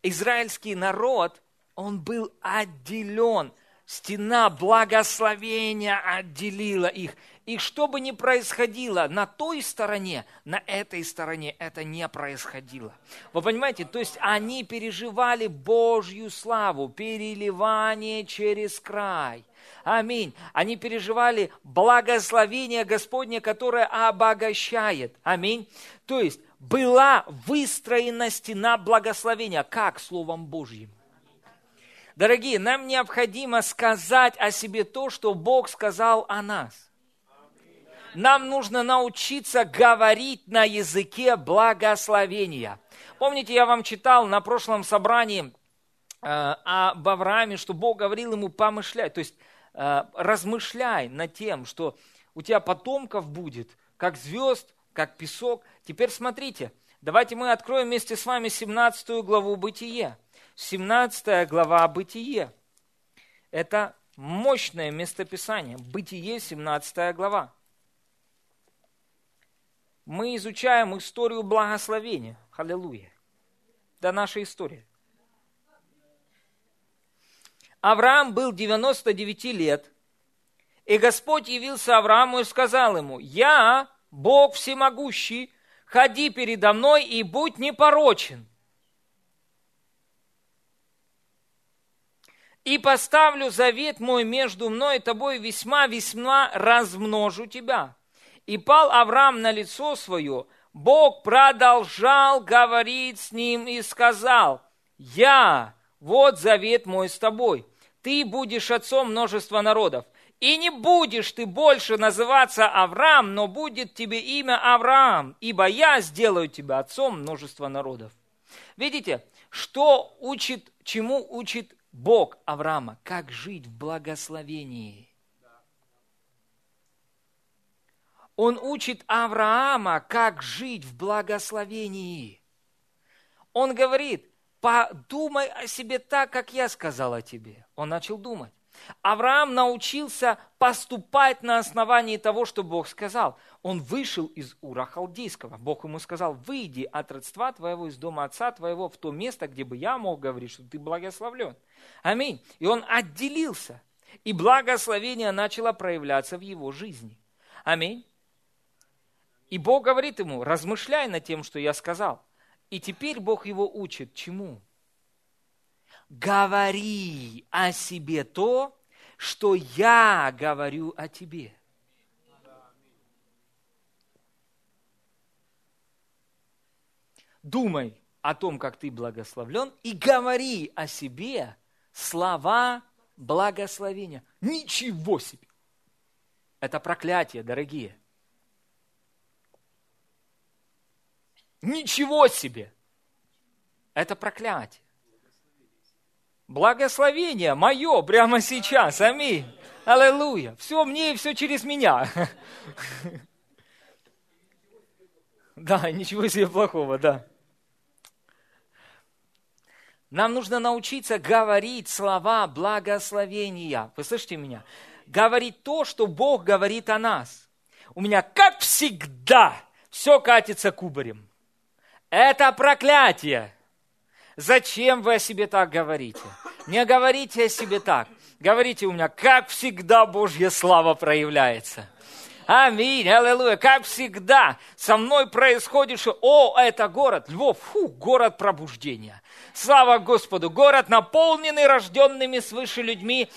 израильский народ, он был отделен. Стена благословения отделила их. И что бы ни происходило на той стороне, на этой стороне это не происходило. Вы понимаете, то есть они переживали Божью славу, переливание через край. Аминь. Они переживали благословение Господне, которое обогащает. Аминь. То есть была выстроена стена благословения. Как? Словом Божьим. Дорогие, нам необходимо сказать о себе то, что Бог сказал о нас. Нам нужно научиться говорить на языке благословения. Помните, я вам читал на прошлом собрании э, об Аврааме, что Бог говорил ему помышлять. То есть Э, размышляй над тем, что у тебя потомков будет, как звезд, как песок. Теперь смотрите, давайте мы откроем вместе с вами 17 главу Бытие. 17 глава Бытие. Это мощное местописание. Бытие, 17 глава. Мы изучаем историю благословения. Аллилуйя. Да наша история. Авраам был 99 лет, и Господь явился Аврааму и сказал ему, «Я, Бог всемогущий, ходи передо мной и будь непорочен. И поставлю завет мой между мной и тобой весьма-весьма размножу тебя». И пал Авраам на лицо свое, Бог продолжал говорить с ним и сказал, «Я, вот завет мой с тобой, ты будешь отцом множества народов. И не будешь ты больше называться Авраам, но будет тебе имя Авраам, ибо я сделаю тебя отцом множества народов. Видите, что учит, чему учит Бог Авраама? Как жить в благословении. Он учит Авраама, как жить в благословении. Он говорит, подумай о себе так, как я сказал о тебе. Он начал думать. Авраам научился поступать на основании того, что Бог сказал. Он вышел из Ура Халдейского. Бог ему сказал, выйди от родства твоего, из дома отца твоего, в то место, где бы я мог говорить, что ты благословлен. Аминь. И он отделился. И благословение начало проявляться в его жизни. Аминь. И Бог говорит ему, размышляй над тем, что я сказал. И теперь Бог его учит чему? Говори о себе то, что я говорю о тебе. Думай о том, как ты благословлен, и говори о себе слова благословения. Ничего себе! Это проклятие, дорогие. Ничего себе! Это проклятие. Благословение мое прямо сейчас. Аминь. Аллилуйя. Все мне и все через меня. Да, ничего себе плохого, да. Нам нужно научиться говорить слова благословения. Вы слышите меня? Говорить то, что Бог говорит о нас. У меня, как всегда, все катится кубарем. Это проклятие. Зачем вы о себе так говорите? Не говорите о себе так. Говорите у меня, как всегда Божья слава проявляется. Аминь, аллилуйя. Как всегда, со мной происходит, что, о, это город, Львов, фу, город пробуждения. Слава Господу, город, наполненный рожденными свыше людьми,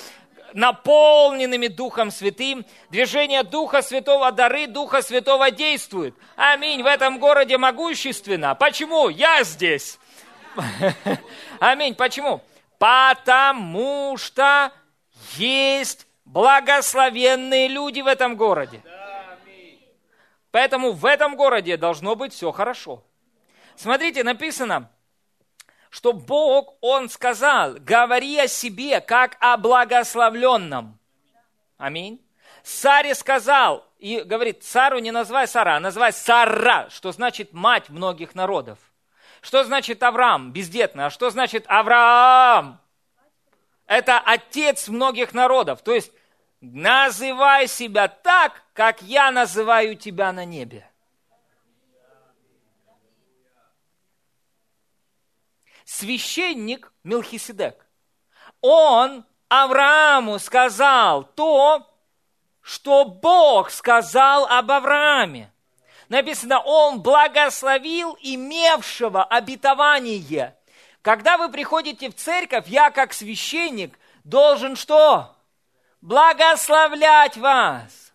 наполненными Духом Святым. Движение Духа Святого, дары Духа Святого действуют. Аминь. В этом городе могущественно. Почему? Я здесь. Аминь. Почему? Потому что есть благословенные люди в этом городе. Поэтому в этом городе должно быть все хорошо. Смотрите, написано, что Бог, Он сказал, говори о себе, как о благословленном. Аминь. Саре сказал, и говорит, Сару не называй Сара, а называй Сара, что значит мать многих народов. Что значит Авраам, бездетный, а что значит Авраам? Это отец многих народов. То есть называй себя так, как я называю тебя на небе. Священник Мелхиседек, он Аврааму сказал то, что Бог сказал об Аврааме. Написано, он благословил имевшего обетование. Когда вы приходите в церковь, я как священник должен что? Благословлять вас.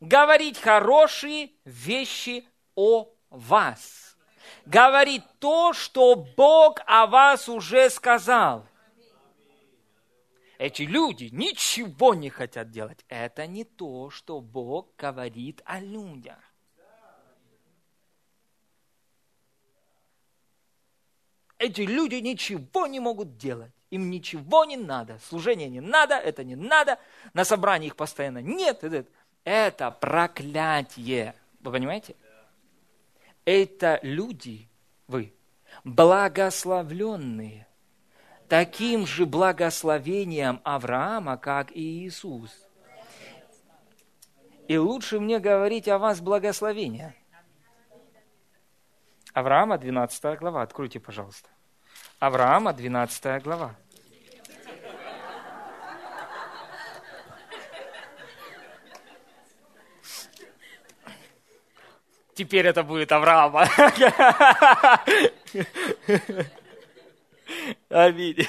Говорить хорошие вещи о вас. Говорить то, что Бог о вас уже сказал. Эти люди ничего не хотят делать. Это не то, что Бог говорит о людях. Эти люди ничего не могут делать. Им ничего не надо. Служение не надо, это не надо. На собрании их постоянно нет. Это проклятие. Вы понимаете? Это люди, вы, благословленные таким же благословением Авраама, как и Иисус. И лучше мне говорить о вас благословение. Авраама, 12 глава. Откройте, пожалуйста. Авраама, 12 глава. Теперь это будет Авраама. Аминь.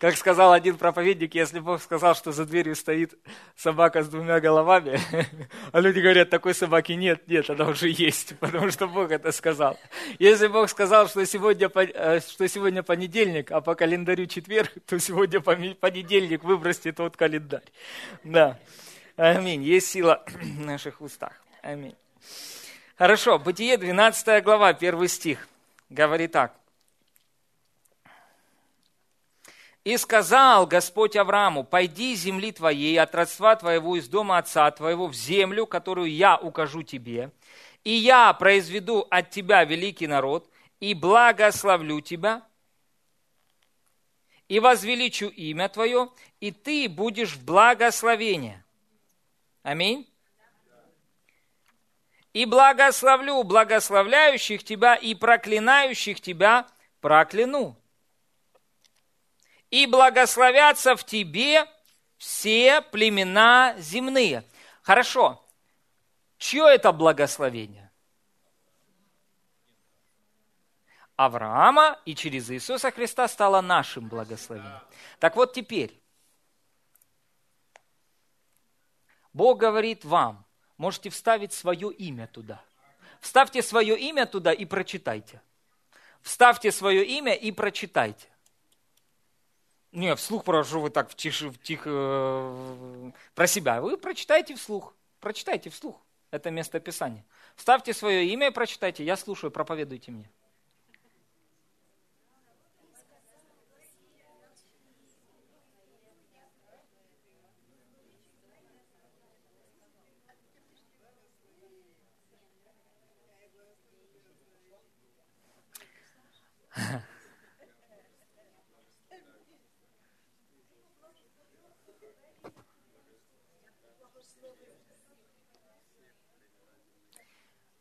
Как сказал один проповедник, если Бог сказал, что за дверью стоит собака с двумя головами, а люди говорят, такой собаки нет, нет, она уже есть, потому что Бог это сказал. Если Бог сказал, что сегодня, э, что сегодня понедельник, а по календарю четверг, то сегодня понедельник, выбросьте тот календарь. Да. Аминь. Есть сила в наших устах. Аминь. Хорошо. Бытие, 12 глава, первый стих. Говорит так. И сказал Господь Аврааму, пойди из земли твоей, от родства твоего, из дома отца твоего, в землю, которую я укажу тебе, и я произведу от тебя великий народ, и благословлю тебя, и возвеличу имя твое, и ты будешь в благословении. Аминь. И благословлю благословляющих тебя и проклинающих тебя прокляну и благословятся в тебе все племена земные. Хорошо. Чье это благословение? Авраама и через Иисуса Христа стало нашим благословением. Так вот теперь, Бог говорит вам, можете вставить свое имя туда. Вставьте свое имя туда и прочитайте. Вставьте свое имя и прочитайте. Не, вслух прошу вы так в тихо, в тихо, э, про себя. Вы прочитайте вслух. Прочитайте вслух. Это место Писания. Ставьте свое имя и прочитайте. Я слушаю, проповедуйте мне.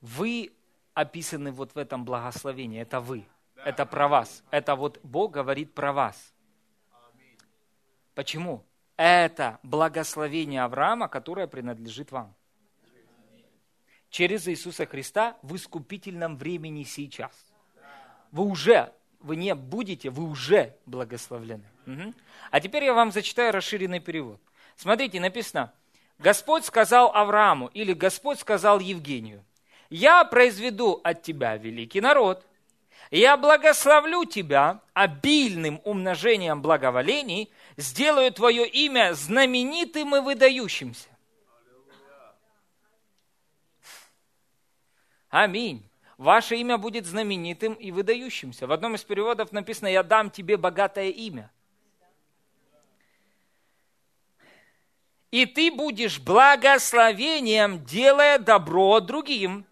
Вы описаны вот в этом благословении, это вы, это про вас, это вот Бог говорит про вас. Почему? Это благословение Авраама, которое принадлежит вам. Через Иисуса Христа в искупительном времени сейчас. Вы уже, вы не будете, вы уже благословлены. Угу. А теперь я вам зачитаю расширенный перевод. Смотрите, написано, Господь сказал Аврааму, или Господь сказал Евгению – я произведу от тебя великий народ, Я благословлю тебя обильным умножением благоволений, сделаю твое имя знаменитым и выдающимся. Аминь. Ваше имя будет знаменитым и выдающимся. В одном из переводов написано, я дам тебе богатое имя. И ты будешь благословением, делая добро другим.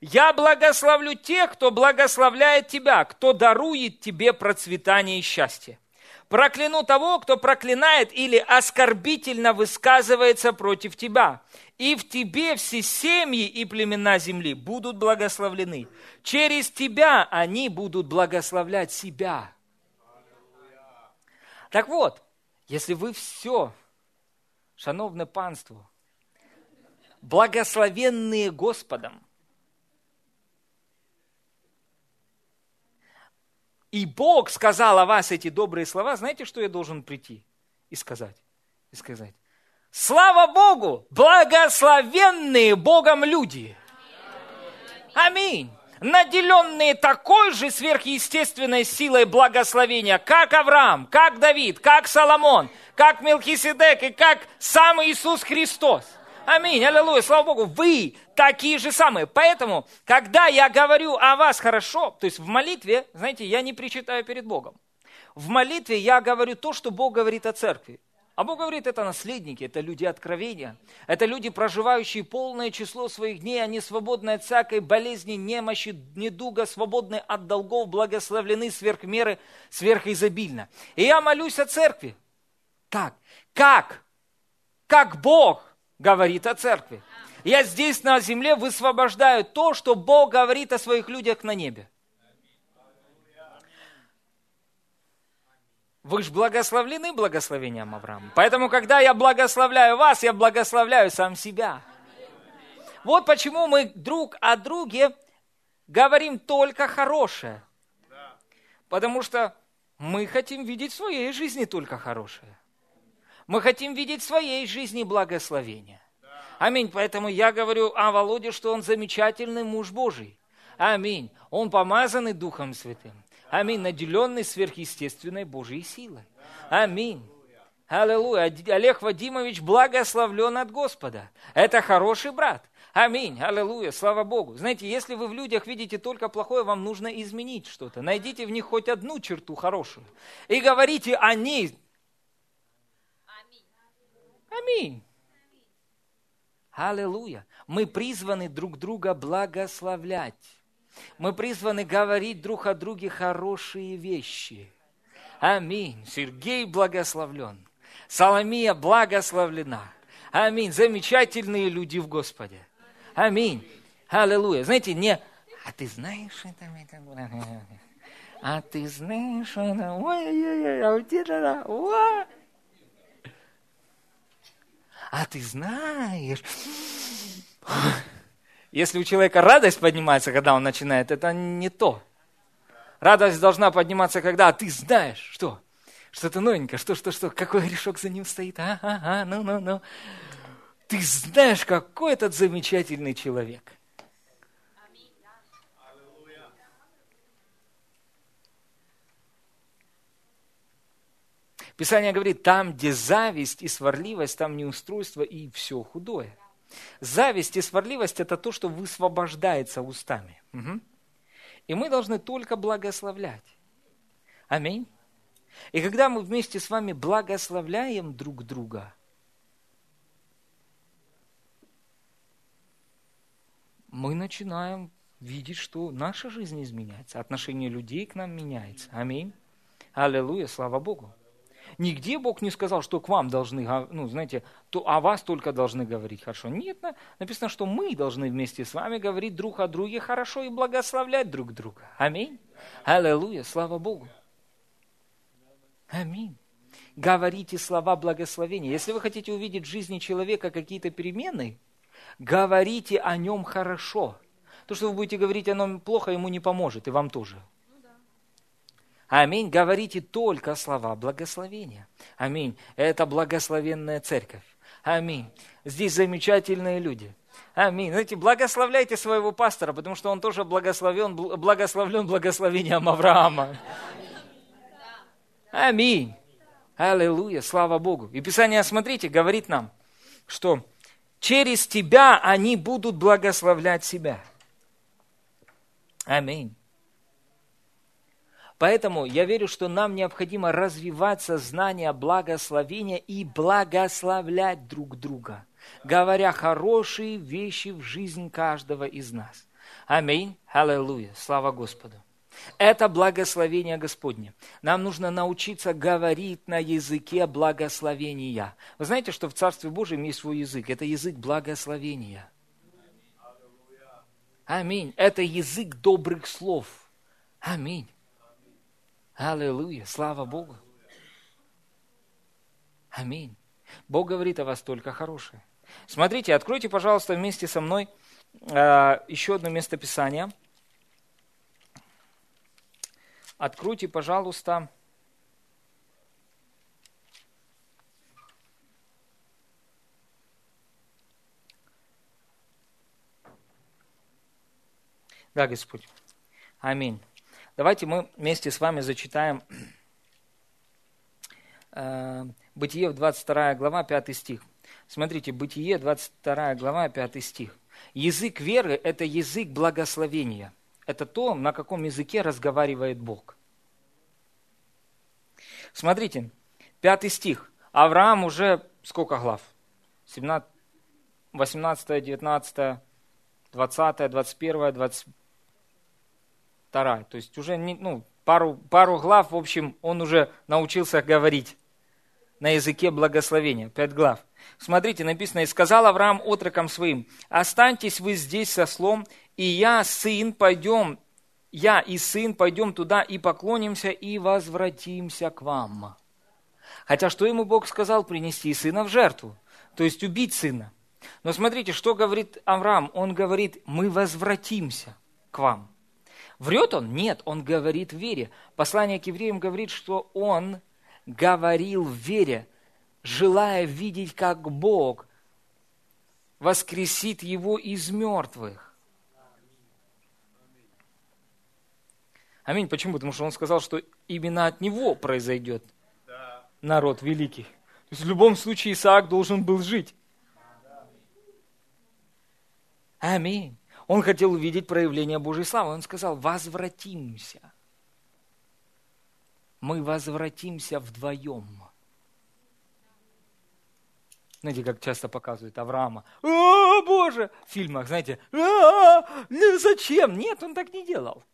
Я благословлю тех, кто благословляет тебя, кто дарует тебе процветание и счастье. Прокляну того, кто проклинает или оскорбительно высказывается против тебя. И в тебе все семьи и племена земли будут благословлены. Через тебя они будут благословлять себя. Так вот, если вы все, шановне панство, благословенные Господом, и Бог сказал о вас эти добрые слова, знаете, что я должен прийти и сказать? И сказать, слава Богу, благословенные Богом люди. Аминь. Наделенные такой же сверхъестественной силой благословения, как Авраам, как Давид, как Соломон, как Мелхиседек и как сам Иисус Христос – Аминь, аллилуйя, слава Богу, вы такие же самые. Поэтому, когда я говорю о вас хорошо, то есть в молитве, знаете, я не причитаю перед Богом. В молитве я говорю то, что Бог говорит о церкви. А Бог говорит, это наследники, это люди откровения, это люди, проживающие полное число своих дней, они свободны от всякой болезни, немощи, недуга, свободны от долгов, благословлены сверх меры, сверхизобильно. И я молюсь о церкви. Так, как? Как Бог говорит о церкви. Я здесь на земле высвобождаю то, что Бог говорит о своих людях на небе. Вы же благословлены благословением Авраама. Поэтому, когда я благословляю вас, я благословляю сам себя. Вот почему мы друг о друге говорим только хорошее. Потому что мы хотим видеть в своей жизни только хорошее. Мы хотим видеть в своей жизни благословение. Аминь. Поэтому я говорю о Володе, что он замечательный муж Божий. Аминь. Он помазанный Духом Святым. Аминь. Наделенный сверхъестественной Божьей силой. Аминь. Аллилуйя. Олег Вадимович благословлен от Господа. Это хороший брат. Аминь. Аллилуйя. Слава Богу. Знаете, если вы в людях видите только плохое, вам нужно изменить что-то. Найдите в них хоть одну черту хорошую. И говорите о ней Аминь. Аллилуйя. Мы призваны друг друга благословлять. Мы призваны говорить друг о друге хорошие вещи. Аминь. Сергей благословлен. Соломия благословлена. Аминь. Замечательные люди в Господе. Аминь. Аллилуйя. Знаете, не... А ты знаешь это? А ты знаешь это? Ой-ой-ой, а у тебя... а ты знаешь... Если у человека радость поднимается, когда он начинает, это не то. Радость должна подниматься, когда а ты знаешь, что? Что-то новенькое, что, что, что, какой грешок за ним стоит, а, а, а, ну, ну, ну. Ты знаешь, какой этот замечательный человек. Писание говорит, там, где зависть и сварливость, там неустройство и все худое. Зависть и сварливость – это то, что высвобождается устами. Угу. И мы должны только благословлять. Аминь. И когда мы вместе с вами благословляем друг друга, мы начинаем видеть, что наша жизнь изменяется, отношение людей к нам меняется. Аминь. Аллилуйя, слава Богу. Нигде Бог не сказал, что к вам должны, ну, знаете, то о вас только должны говорить хорошо. Нет, написано, что мы должны вместе с вами говорить друг о друге хорошо и благословлять друг друга. Аминь. Аллилуйя, слава Богу. Аминь. Говорите слова благословения. Если вы хотите увидеть в жизни человека какие-то перемены, говорите о нем хорошо. То, что вы будете говорить о нем плохо, ему не поможет, и вам тоже. Аминь. Говорите только слова благословения. Аминь. Это благословенная церковь. Аминь. Здесь замечательные люди. Аминь. Знаете, благословляйте своего пастора, потому что он тоже благословен, благословлен благословением Авраама. Аминь. Аллилуйя, слава Богу. И Писание, смотрите, говорит нам, что через тебя они будут благословлять себя. Аминь. Поэтому я верю, что нам необходимо развивать сознание благословения и благословлять друг друга, говоря хорошие вещи в жизнь каждого из нас. Аминь. Аллилуйя. Слава Господу. Это благословение Господне. Нам нужно научиться говорить на языке благословения. Вы знаете, что в Царстве Божьем есть свой язык. Это язык благословения. Аминь. Это язык добрых слов. Аминь. Аллилуйя. Слава Богу. Аминь. Бог говорит о вас только хорошее. Смотрите, откройте, пожалуйста, вместе со мной э, еще одно местописание – Откройте, пожалуйста, Да, Господь. Аминь. Давайте мы вместе с вами зачитаем э, Бытие, 22 глава, 5 стих. Смотрите, Бытие, 22 глава, 5 стих. Язык веры – это язык благословения – это то, на каком языке разговаривает Бог. Смотрите, пятый стих. Авраам уже сколько глав? 17, 18, 19, 20, 21, 22. То есть уже не, ну, пару, пару глав, в общем, он уже научился говорить на языке благословения. Пять глав. Смотрите, написано, «И сказал Авраам отрокам своим, останьтесь вы здесь со слом, и я, сын, пойдем, я и сын пойдем туда и поклонимся, и возвратимся к вам. Хотя что ему Бог сказал? Принести сына в жертву, то есть убить сына. Но смотрите, что говорит Авраам? Он говорит, мы возвратимся к вам. Врет он? Нет, он говорит в вере. Послание к евреям говорит, что он говорил в вере, желая видеть, как Бог воскресит его из мертвых. Аминь. Почему? Потому что он сказал, что именно от него произойдет народ великий. То есть в любом случае Исаак должен был жить. Аминь. Он хотел увидеть проявление Божьей славы. Он сказал, возвратимся. Мы возвратимся вдвоем. Знаете, как часто показывают Авраама. О, Боже! В фильмах, знаете, «А, ну зачем? Нет, он так не делал.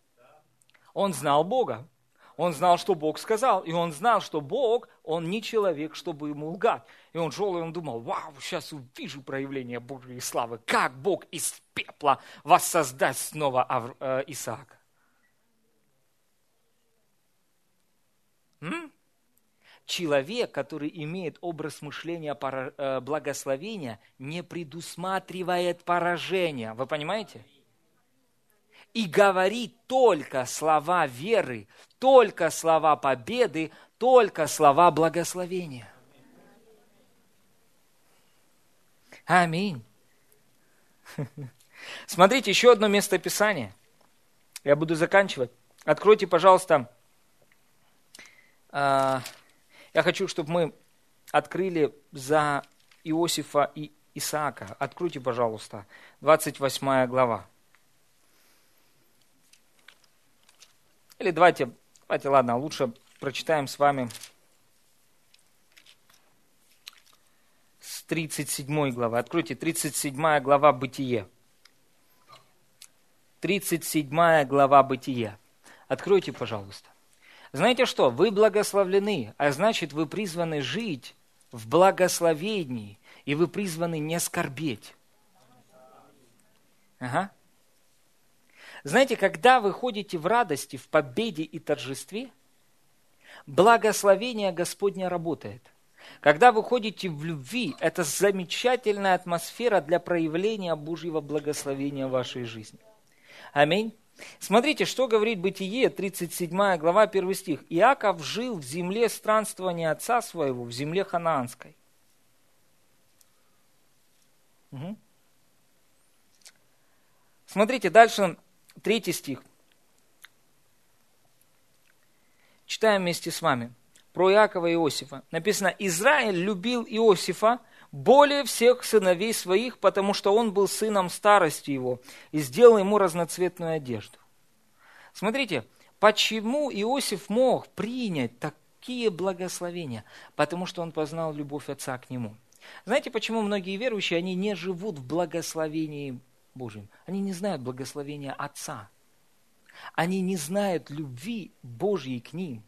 Он знал Бога. Он знал, что Бог сказал. И он знал, что Бог, он не человек, чтобы ему лгать. И он шел, и он думал, вау, сейчас увижу проявление Божьей славы. Как Бог из пепла воссоздаст снова э, Исаака. М? Человек, который имеет образ мышления э, благословения, не предусматривает поражения. Вы понимаете? и говорит только слова веры, только слова победы, только слова благословения. Аминь. Смотрите, еще одно место Писания. Я буду заканчивать. Откройте, пожалуйста. А, я хочу, чтобы мы открыли за Иосифа и Исаака. Откройте, пожалуйста, 28 глава. Или давайте, давайте, ладно, лучше прочитаем с вами 37 главы. Откройте 37 глава Бытие. 37 глава Бытие. Откройте, пожалуйста. Знаете что? Вы благословлены, а значит, вы призваны жить в благословении, и вы призваны не скорбеть. Ага. Знаете, когда вы ходите в радости, в победе и торжестве, благословение Господне работает. Когда вы ходите в любви, это замечательная атмосфера для проявления Божьего благословения в вашей жизни. Аминь. Смотрите, что говорит Бытие, 37 глава, 1 стих. «Иаков жил в земле странствования отца своего, в земле ханаанской». Угу. Смотрите, дальше третий стих. Читаем вместе с вами про Иакова и Иосифа. Написано, Израиль любил Иосифа более всех сыновей своих, потому что он был сыном старости его, и сделал ему разноцветную одежду. Смотрите, почему Иосиф мог принять такие благословения? Потому что он познал любовь отца к нему. Знаете, почему многие верующие, они не живут в благословении Божьем? Они не знают благословения Отца. Они не знают любви Божьей к ним.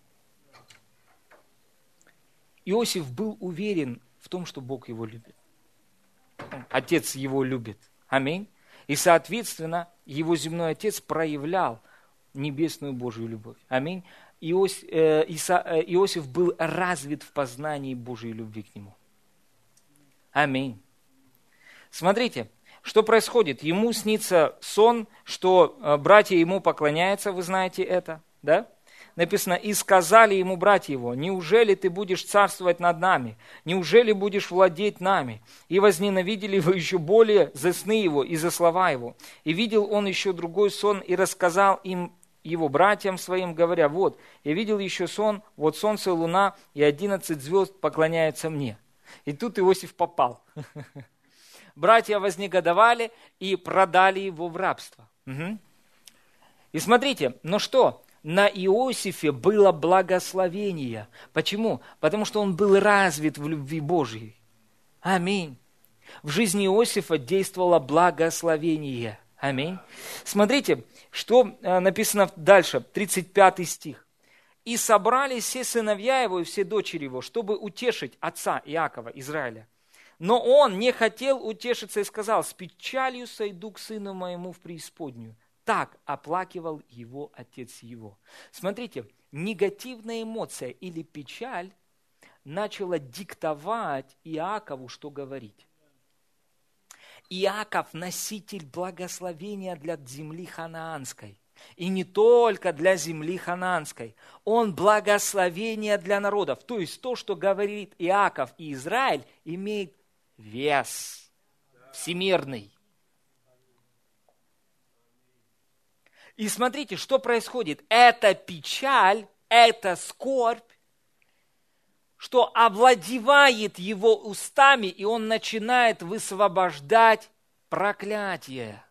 Иосиф был уверен в том, что Бог его любит. Отец его любит. Аминь. И, соответственно, его земной отец проявлял небесную Божью любовь. Аминь. Иосиф, э, э, Иосиф был развит в познании Божьей любви к нему. Аминь. Смотрите, что происходит? Ему снится сон, что э, братья ему поклоняются, вы знаете это, да? Написано, и сказали ему братья его, неужели ты будешь царствовать над нами? Неужели будешь владеть нами? И возненавидели его еще более за сны его и за слова его. И видел он еще другой сон и рассказал им его братьям своим, говоря, вот, я видел еще сон, вот солнце, луна и одиннадцать звезд поклоняются мне. И тут Иосиф попал. Братья вознегодовали и продали его в рабство. И смотрите, ну что, на Иосифе было благословение. Почему? Потому что он был развит в любви Божьей. Аминь. В жизни Иосифа действовало благословение. Аминь. Смотрите, что э, написано дальше, 35 стих. И собрались все сыновья его и все дочери его, чтобы утешить отца Иакова, Израиля. Но он не хотел утешиться и сказал, с печалью сойду к сыну моему в преисподнюю. Так оплакивал его отец его. Смотрите, негативная эмоция или печаль начала диктовать Иакову, что говорить. Иаков – носитель благословения для земли ханаанской. И не только для земли хананской. Он благословение для народов. То есть то, что говорит Иаков и Израиль, имеет вес всемирный. И смотрите, что происходит. Это печаль, это скорбь, что овладевает его устами, и он начинает высвобождать проклятие.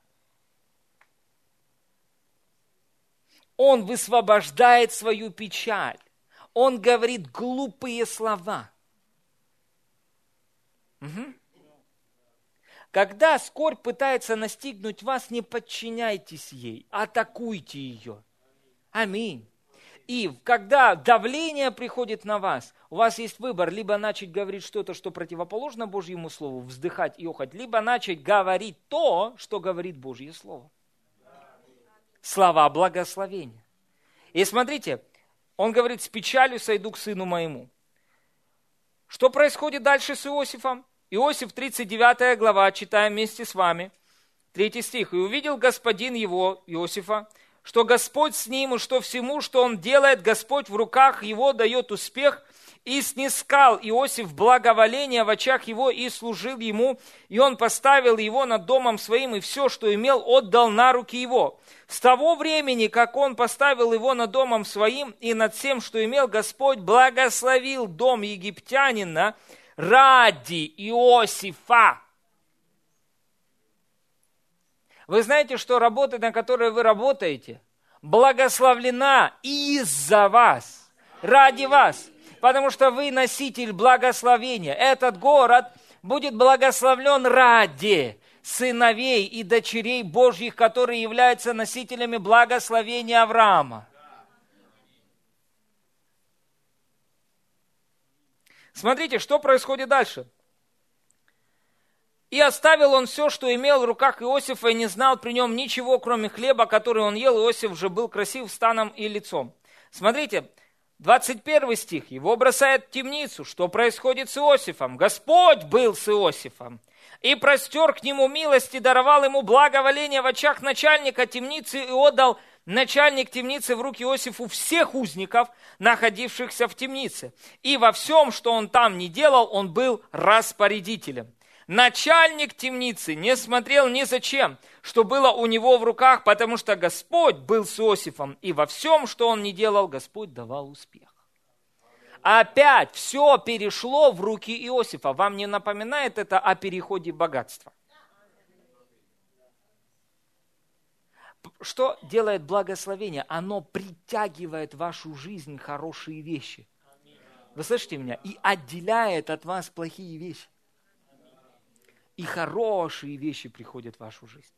Он высвобождает свою печаль. Он говорит глупые слова. Угу. Когда скорбь пытается настигнуть вас, не подчиняйтесь ей, атакуйте ее. Аминь. И когда давление приходит на вас, у вас есть выбор, либо начать говорить что-то, что противоположно Божьему Слову, вздыхать и охать, либо начать говорить то, что говорит Божье Слово слова благословения. И смотрите, он говорит, с печалью сойду к сыну моему. Что происходит дальше с Иосифом? Иосиф, 39 глава, читаем вместе с вами. Третий стих. «И увидел господин его, Иосифа, что Господь с ним, и что всему, что он делает, Господь в руках его дает успех, и снискал Иосиф благоволение в очах его и служил ему, и он поставил его над домом своим, и все, что имел, отдал на руки его. С того времени, как он поставил его над домом своим и над всем, что имел, Господь благословил дом египтянина ради Иосифа. Вы знаете, что работа, на которой вы работаете, благословлена из-за вас, ради вас потому что вы носитель благословения. Этот город будет благословлен ради сыновей и дочерей Божьих, которые являются носителями благословения Авраама. Смотрите, что происходит дальше. И оставил он все, что имел в руках Иосифа, и не знал при нем ничего, кроме хлеба, который он ел. Иосиф же был красив станом и лицом. Смотрите, 21 стих. Его бросает в темницу. Что происходит с Иосифом? Господь был с Иосифом. И простер к нему милости, даровал ему благоволение в очах начальника темницы и отдал начальник темницы в руки Иосифу всех узников, находившихся в темнице. И во всем, что он там не делал, он был распорядителем. Начальник темницы не смотрел ни зачем, что было у него в руках, потому что Господь был с Иосифом, и во всем, что он не делал, Господь давал успех. Опять все перешло в руки Иосифа. Вам не напоминает это о переходе богатства? Что делает благословение? Оно притягивает в вашу жизнь хорошие вещи. Вы слышите меня? И отделяет от вас плохие вещи. И хорошие вещи приходят в вашу жизнь.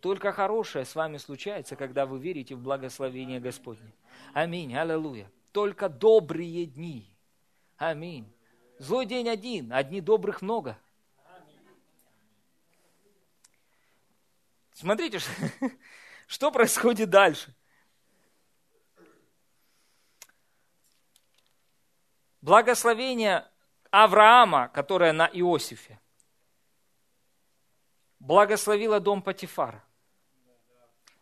Только хорошее с вами случается, когда вы верите в благословение Господне. Аминь. Аллилуйя. Только добрые дни. Аминь. Злой день один, одни добрых много. Смотрите, что происходит дальше. Благословение Авраама, которое на Иосифе, благословило дом Патифара.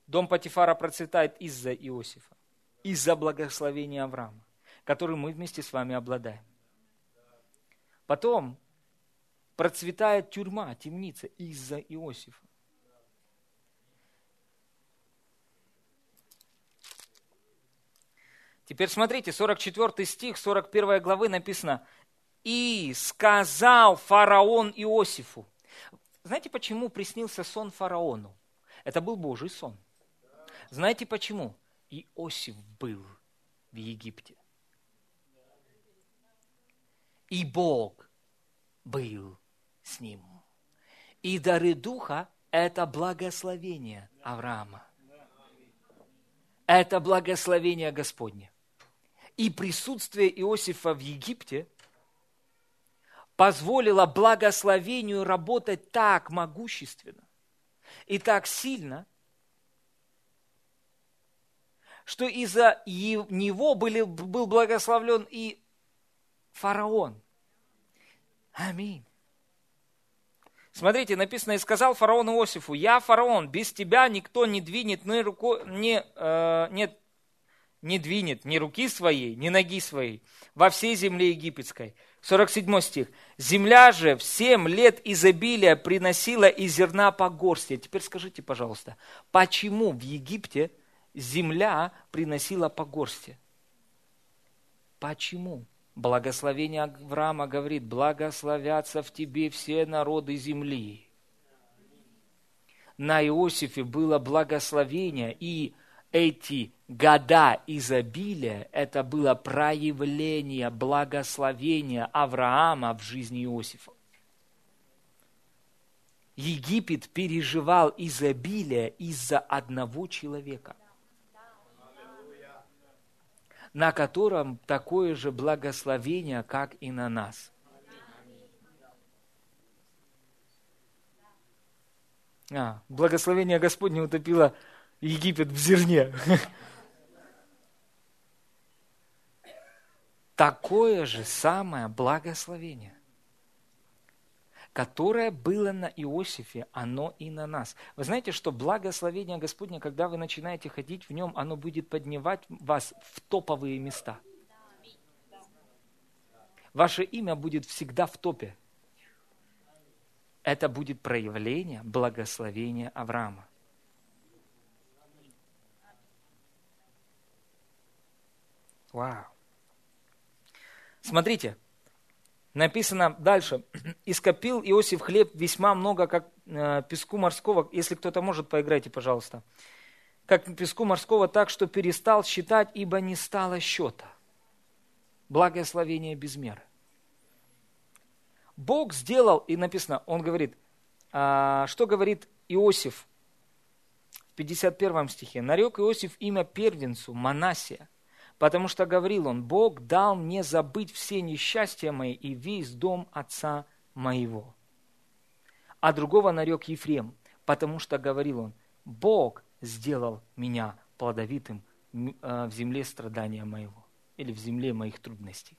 Дом Патифара процветает из-за Иосифа, из-за благословения Авраама, который мы вместе с вами обладаем. Потом процветает тюрьма, темница из-за Иосифа. Теперь смотрите, 44 стих 41 главы написано, «И сказал фараон Иосифу». Знаете, почему приснился сон фараону? Это был Божий сон. Знаете почему? Иосиф был в Египте. И Бог был с ним. И дары Духа – это благословение Авраама. Это благословение Господне и присутствие Иосифа в Египте позволило благословению работать так могущественно и так сильно, что из-за него были, был благословлен и фараон. Аминь. Смотрите, написано, и сказал фараон Иосифу, я фараон, без тебя никто не двинет ни руку, ни, э, нет не двинет ни руки своей, ни ноги своей во всей земле египетской. 47 стих. Земля же в семь лет изобилия приносила и зерна по горсти. Теперь скажите, пожалуйста, почему в Египте земля приносила по горсти? Почему? Благословение Авраама говорит, благословятся в тебе все народы земли. На Иосифе было благословение, и эти года изобилия – это было проявление благословения Авраама в жизни Иосифа. Египет переживал изобилие из-за одного человека, на котором такое же благословение, как и на нас. А, благословение Господне утопило Египет в зерне. Такое же самое благословение, которое было на Иосифе, оно и на нас. Вы знаете, что благословение Господне, когда вы начинаете ходить в нем, оно будет поднимать вас в топовые места. Ваше имя будет всегда в топе. Это будет проявление благословения Авраама. Вау. Смотрите, написано дальше. «Ископил Иосиф хлеб весьма много, как э, песку морского». Если кто-то может, поиграйте, пожалуйста. «Как песку морского, так, что перестал считать, ибо не стало счета». Благословение без меры. Бог сделал, и написано, он говорит, а, что говорит Иосиф в 51 стихе. «Нарек Иосиф имя первенцу, Манасия, Потому что говорил он, Бог дал мне забыть все несчастья мои и весь дом отца моего. А другого нарек Ефрем, потому что говорил он, Бог сделал меня плодовитым э, в земле страдания моего или в земле моих трудностей.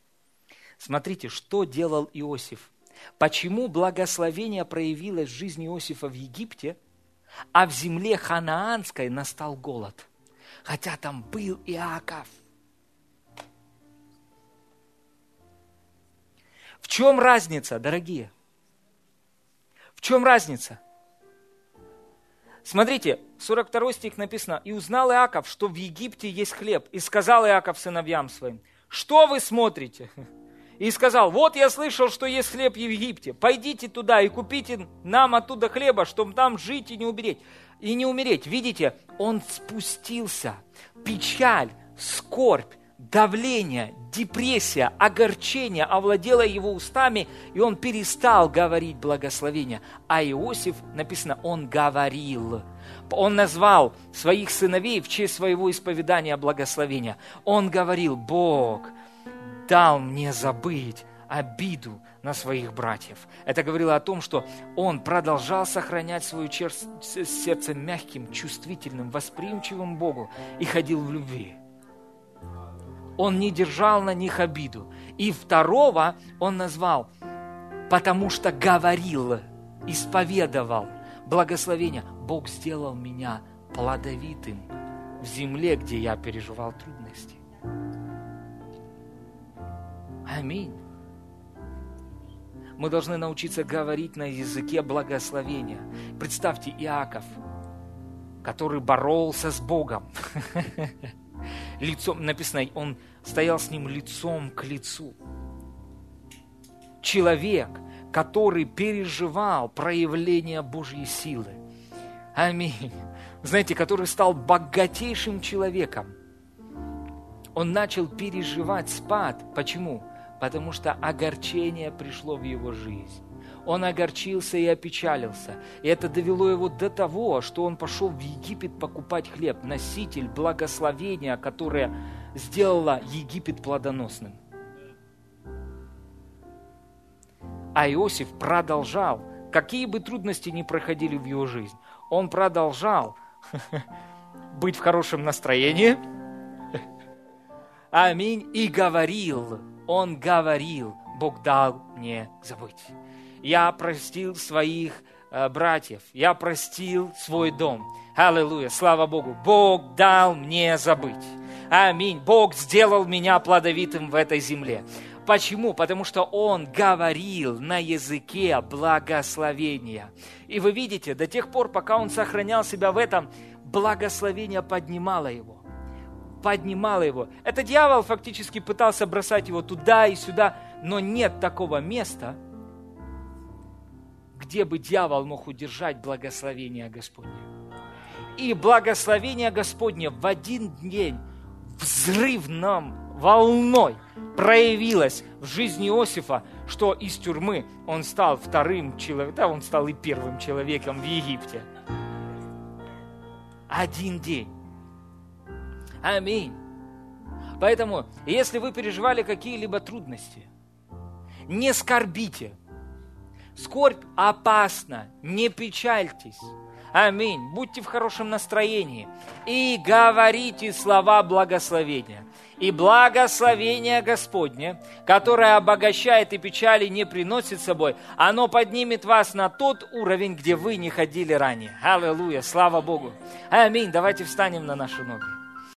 Смотрите, что делал Иосиф. Почему благословение проявилось в жизни Иосифа в Египте, а в земле ханаанской настал голод? Хотя там был Иаков. Чем разница, дорогие? В чем разница? Смотрите, 42 стих написано, «И узнал Иаков, что в Египте есть хлеб, и сказал Иаков сыновьям своим, что вы смотрите?» И сказал, вот я слышал, что есть хлеб в Египте, пойдите туда и купите нам оттуда хлеба, чтобы там жить и не умереть. И не умереть. Видите, он спустился. Печаль, скорбь, давление, депрессия, огорчение овладело его устами, и он перестал говорить благословение. А Иосиф, написано, он говорил. Он назвал своих сыновей в честь своего исповедания благословения. Он говорил, Бог дал мне забыть обиду на своих братьев. Это говорило о том, что он продолжал сохранять свое сердце мягким, чувствительным, восприимчивым Богу и ходил в любви он не держал на них обиду. И второго он назвал, потому что говорил, исповедовал благословение. Бог сделал меня плодовитым в земле, где я переживал трудности. Аминь. Мы должны научиться говорить на языке благословения. Представьте Иаков, который боролся с Богом. лицом, написано, он стоял с ним лицом к лицу. Человек, который переживал проявление Божьей силы. Аминь. Знаете, который стал богатейшим человеком. Он начал переживать спад. Почему? Потому что огорчение пришло в его жизнь он огорчился и опечалился. И это довело его до того, что он пошел в Египет покупать хлеб, носитель благословения, которое сделало Египет плодоносным. А Иосиф продолжал, какие бы трудности ни проходили в его жизнь, он продолжал быть в хорошем настроении. Аминь. И говорил, он говорил, Бог дал мне забыть я простил своих э, братьев, я простил свой дом. Аллилуйя, слава Богу. Бог дал мне забыть. Аминь. Бог сделал меня плодовитым в этой земле. Почему? Потому что он говорил на языке благословения. И вы видите, до тех пор, пока он сохранял себя в этом, благословение поднимало его. Поднимало его. Это дьявол фактически пытался бросать его туда и сюда, но нет такого места, где бы дьявол мог удержать благословение Господне. И благословение Господне в один день взрывном волной проявилось в жизни Иосифа, что из тюрьмы он стал вторым человеком, да, он стал и первым человеком в Египте. Один день. Аминь. Поэтому, если вы переживали какие-либо трудности, не скорбите – Скорбь опасна, не печальтесь. Аминь. Будьте в хорошем настроении и говорите слова благословения. И благословение Господне, которое обогащает и печали не приносит с собой, оно поднимет вас на тот уровень, где вы не ходили ранее. Аллилуйя, слава Богу. Аминь. Давайте встанем на наши ноги.